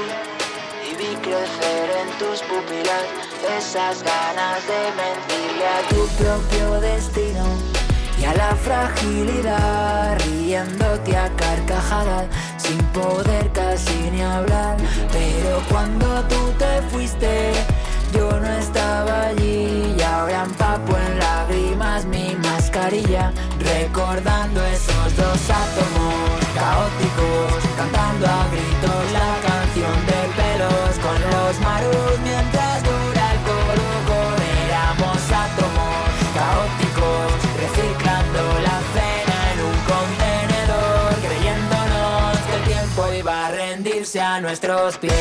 y vi crecer en tus pupilas esas ganas de mentirle a tu propio destino y a la fragilidad riéndote a carcajadas sin poder casi ni hablar. Pero cuando tú te fuiste yo no estaba allí. Y ahora empapo en lágrimas mi mascarilla recordando esos dos átomos nuestros pies.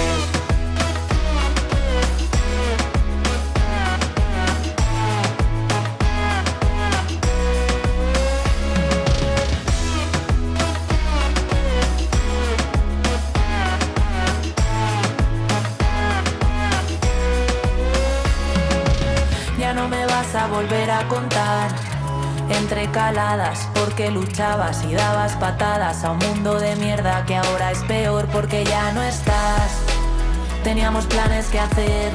Ya no me vas a volver a contar entre caladas porque luchabas y dabas patadas a un mundo de mierda que ahora es peor porque ya no estás. Teníamos planes que hacer,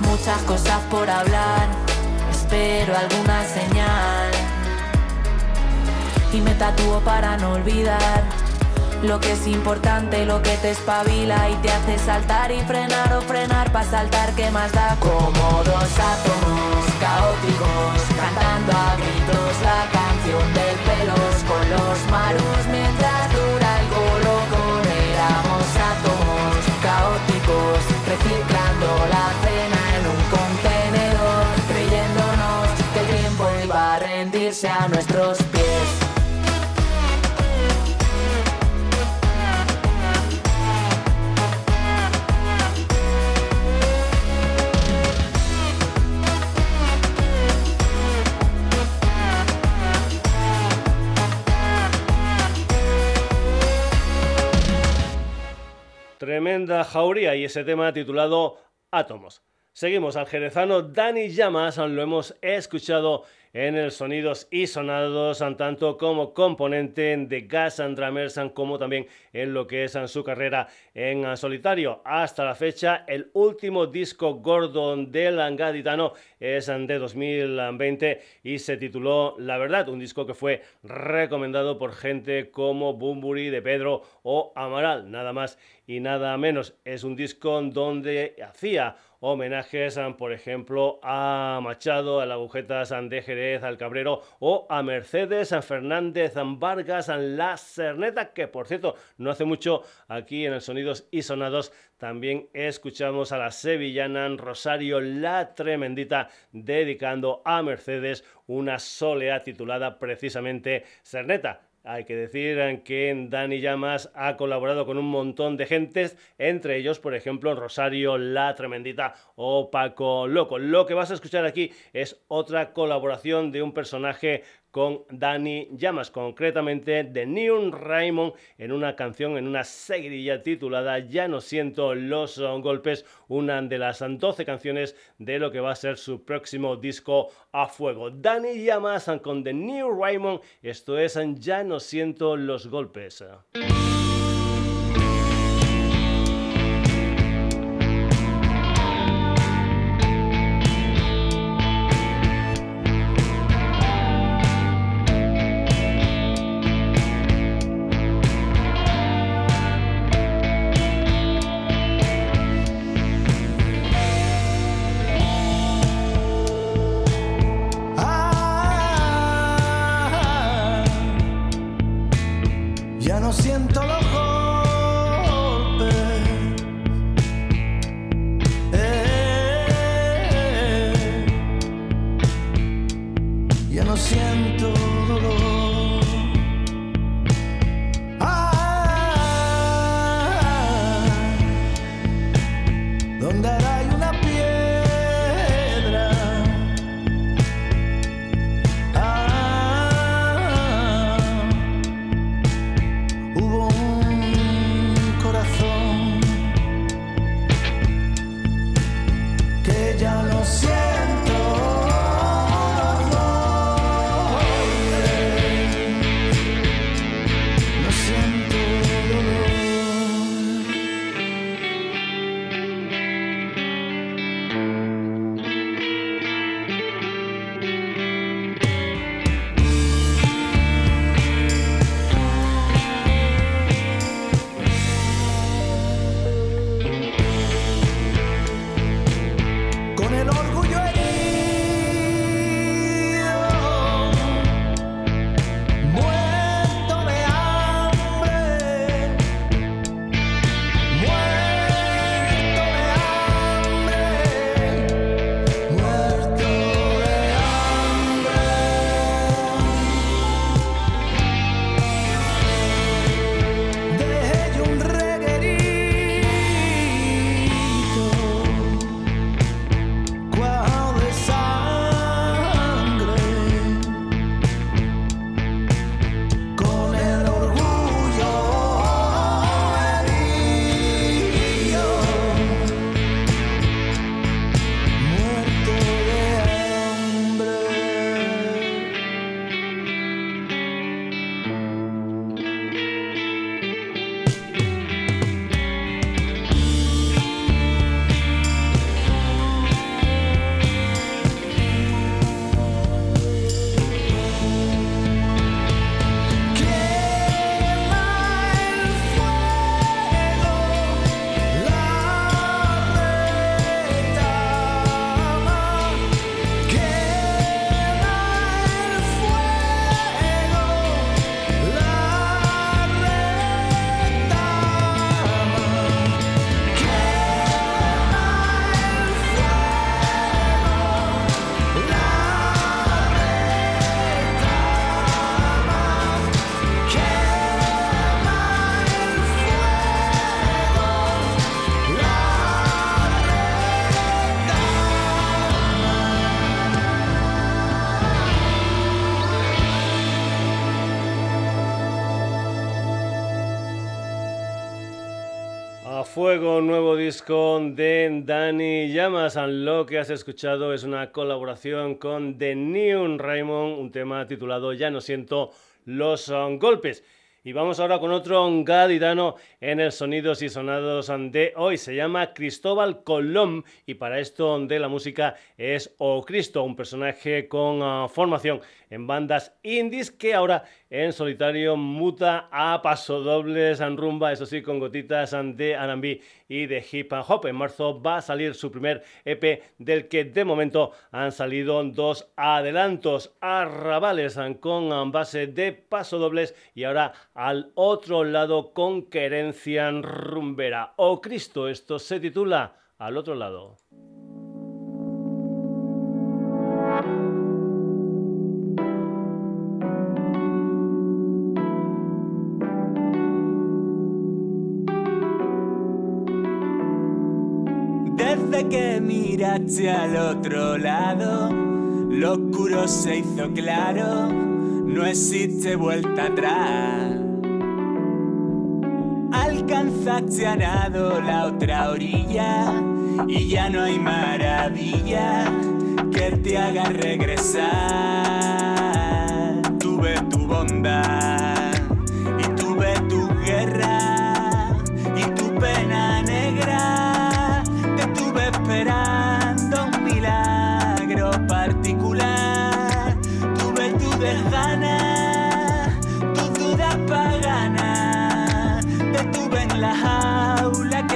muchas cosas por hablar, espero alguna señal. Y me tatúo para no olvidar lo que es importante, lo que te espabila y te hace saltar y frenar o frenar para saltar, ¿qué más da? Como dos átomos caóticos, cantando a la canción del pelos con los maros mientras Tremenda jauría y ese tema titulado Átomos. Seguimos al jerezano Dani Llamas, lo hemos escuchado en el Sonidos y Sonados, tanto como componente de Gas and Drummers, como también en lo que es su carrera en solitario. Hasta la fecha, el último disco gordo del gaditano es de 2020 y se tituló La Verdad, un disco que fue recomendado por gente como Bumburi de Pedro o Amaral, nada más y nada menos. Es un disco donde hacía homenajes, por ejemplo, a Machado, a la Agujetas de Jerez, al Cabrero o a Mercedes San Fernández Vargas, La Cerneta, que por cierto, no hace mucho aquí en el Sonidos y Sonados también escuchamos a la sevillana Rosario La Tremendita dedicando a Mercedes una solea titulada precisamente Cerneta. Hay que decir que Dani Llamas ha colaborado con un montón de gentes, entre ellos, por ejemplo, Rosario La Tremendita o Paco Loco. Lo que vas a escuchar aquí es otra colaboración de un personaje con Dani Llamas, concretamente de Neon Raymond, en una canción, en una seguidilla titulada Ya no siento los golpes, una de las 12 canciones de lo que va a ser su próximo disco a fuego. Dani Llamas con The New Raymond, esto es Ya no siento los golpes. Lo que has escuchado es una colaboración con The New Raymond, un tema titulado Ya no siento los golpes. Y vamos ahora con otro gaditano en el Sonidos y Sonados de hoy. Se llama Cristóbal Colón y para esto de la música es O Cristo, un personaje con ah, formación en bandas indies que ahora en solitario muta a pasodobles en rumba, eso sí, con gotitas de R&B y de hip hop. En marzo va a salir su primer EP del que de momento han salido dos adelantos, arrabales con base de pasodobles y ahora al otro lado con querencia rumbera. Oh Cristo, esto se titula Al otro lado. Miraste al otro lado, lo oscuro se hizo claro, no existe vuelta atrás. Alcanzaste a nado la otra orilla y ya no hay maravilla que te haga regresar. Tuve tu bondad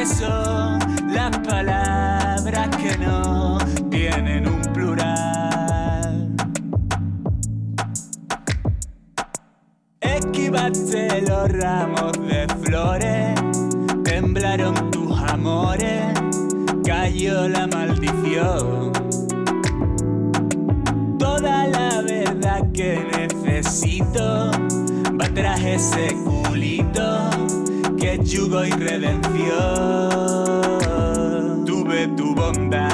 son las palabras que no tienen un plural. Esquivaste los ramos de flores, temblaron tus amores cayó la maldición. Toda la verdad que necesito va tras ese es yugo y redención. Tuve tu bondad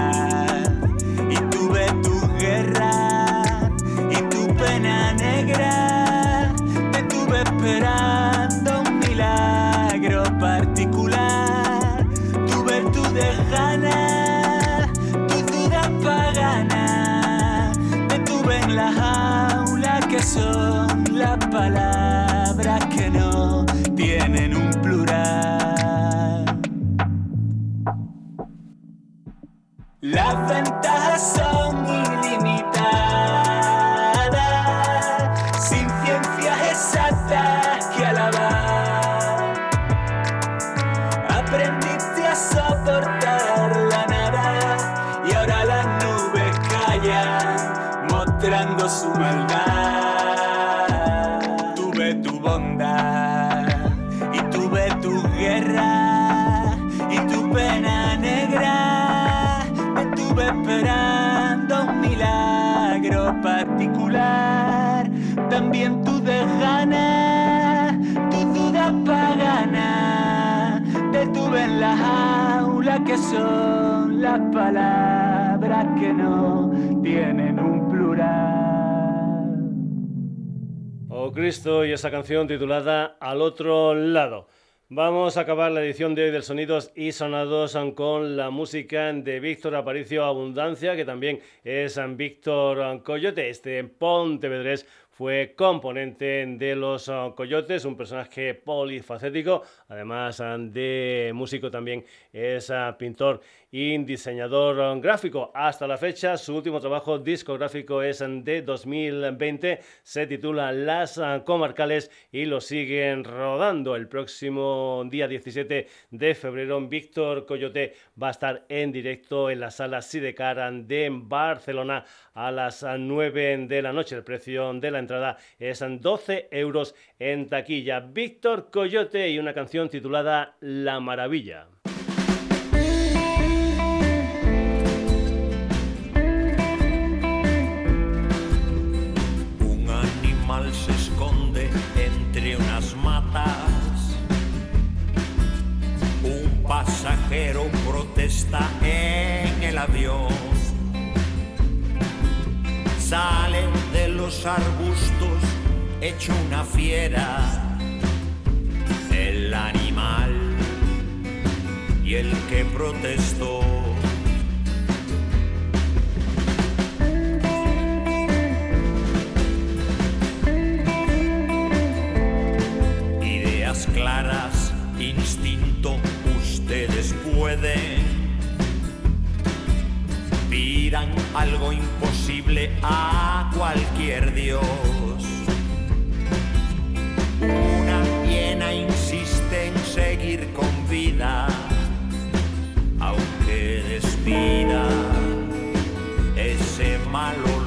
son las palabras que no tienen un plural. Oh Cristo y esa canción titulada Al otro lado. Vamos a acabar la edición de hoy del Sonidos y Sonados con la música de Víctor Aparicio Abundancia, que también es Víctor Coyote, este Pontevedrés fue componente de los Coyotes, un personaje polifacético, además de músico también es uh, pintor y diseñador gráfico. Hasta la fecha, su último trabajo discográfico es de 2020, se titula Las Comarcales y lo siguen rodando. El próximo día 17 de febrero, Víctor Coyote va a estar en directo en la sala Sidecar de Barcelona a las 9 de la noche. El precio de la entrada es 12 euros en taquilla. Víctor Coyote y una canción titulada La Maravilla. Protesta en el avión. Sale de los arbustos hecho una fiera. El animal y el que protestó. Ideas claras, instinto, ustedes pueden. Algo imposible a cualquier dios. Una hiena insiste en seguir con vida, aunque despida ese mal olor.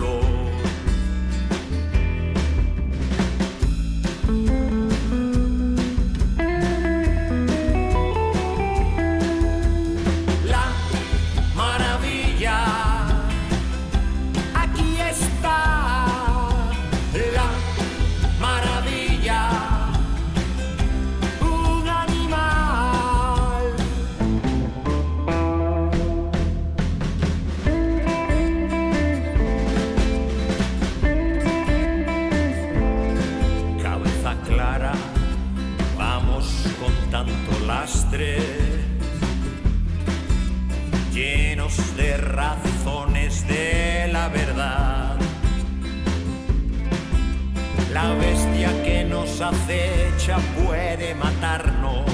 Matarnos,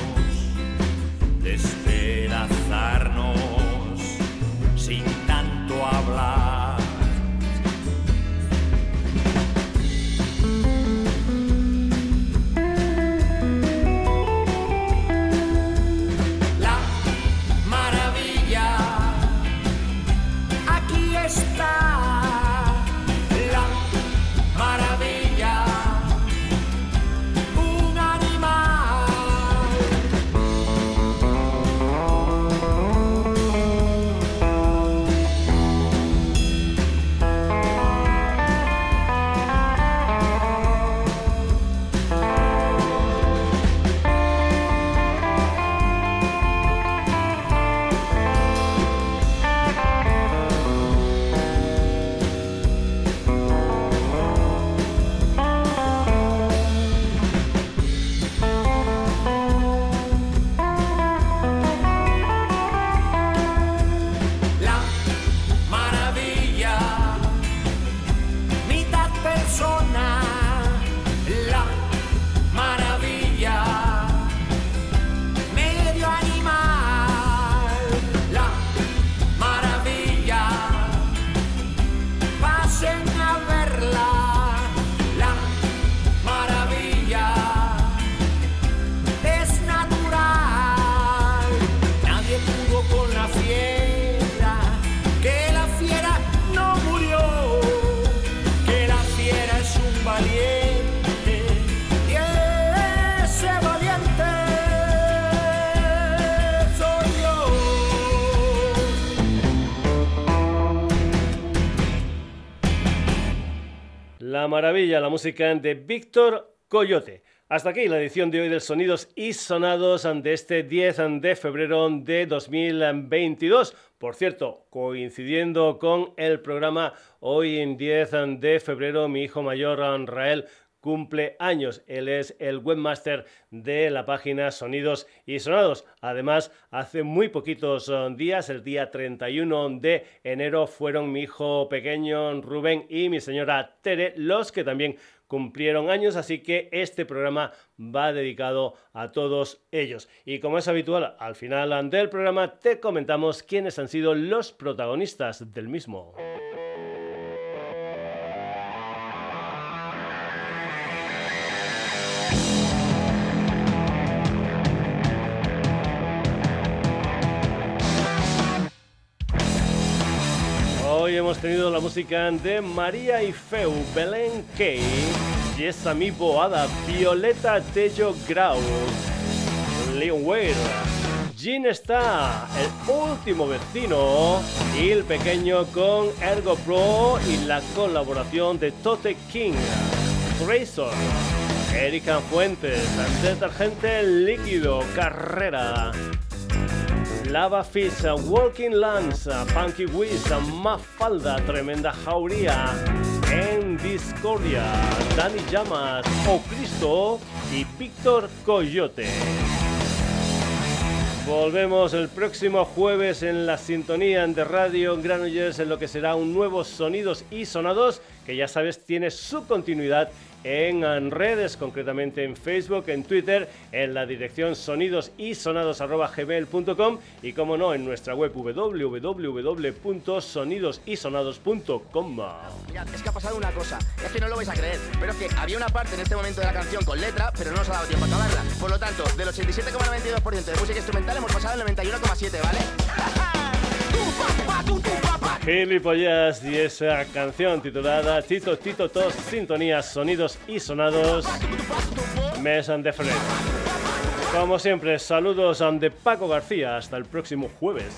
La maravilla, la música de Víctor Coyote. Hasta aquí la edición de hoy del Sonidos y Sonados de este 10 de febrero de 2022. Por cierto, coincidiendo con el programa hoy en 10 de febrero, mi hijo mayor, Rael, cumple años. Él es el webmaster de la página Sonidos y Sonados. Además, hace muy poquitos eh, días, el día 31 de enero, fueron mi hijo pequeño Rubén y mi señora Tere los que también cumplieron años, así que este programa va dedicado a todos ellos. Y como es habitual, al final del programa te comentamos quiénes han sido los protagonistas del mismo. Hemos tenido la música de María y Feu, Belén Kay, Yesa Mi Boada, Violeta Tello Grau, Leon Ware, Jean está, el último vecino, y el pequeño con Ergo Pro y la colaboración de Tote King, Razor, Erika Fuentes, Detergente Líquido, Carrera. Lava Fish, Walking Lance, Funky Wiz, Mafalda, Tremenda Jauría, En Discordia, Dani Llamas, O Cristo y Víctor Coyote. Volvemos el próximo jueves en la sintonía de Radio Granollers en lo que será un nuevo Sonidos y Sonados que ya sabes tiene su continuidad en redes, concretamente en Facebook, en Twitter, en la dirección sonidosisonados.gmail.com y como no, en nuestra web www.sonidosysonados.com. Mirad, es que ha pasado una cosa, es que no lo vais a creer, pero es que había una parte en este momento de la canción con letra, pero no nos ha dado tiempo a acabarla. Por lo tanto, del 87,92% de música instrumental hemos pasado al 91,7, ¿vale? [LAUGHS] Gilipollas y esa canción titulada Tito Tito Tos, Sintonías, Sonidos y Sonados, Mes de Fred. Como siempre, saludos de Paco García. Hasta el próximo jueves.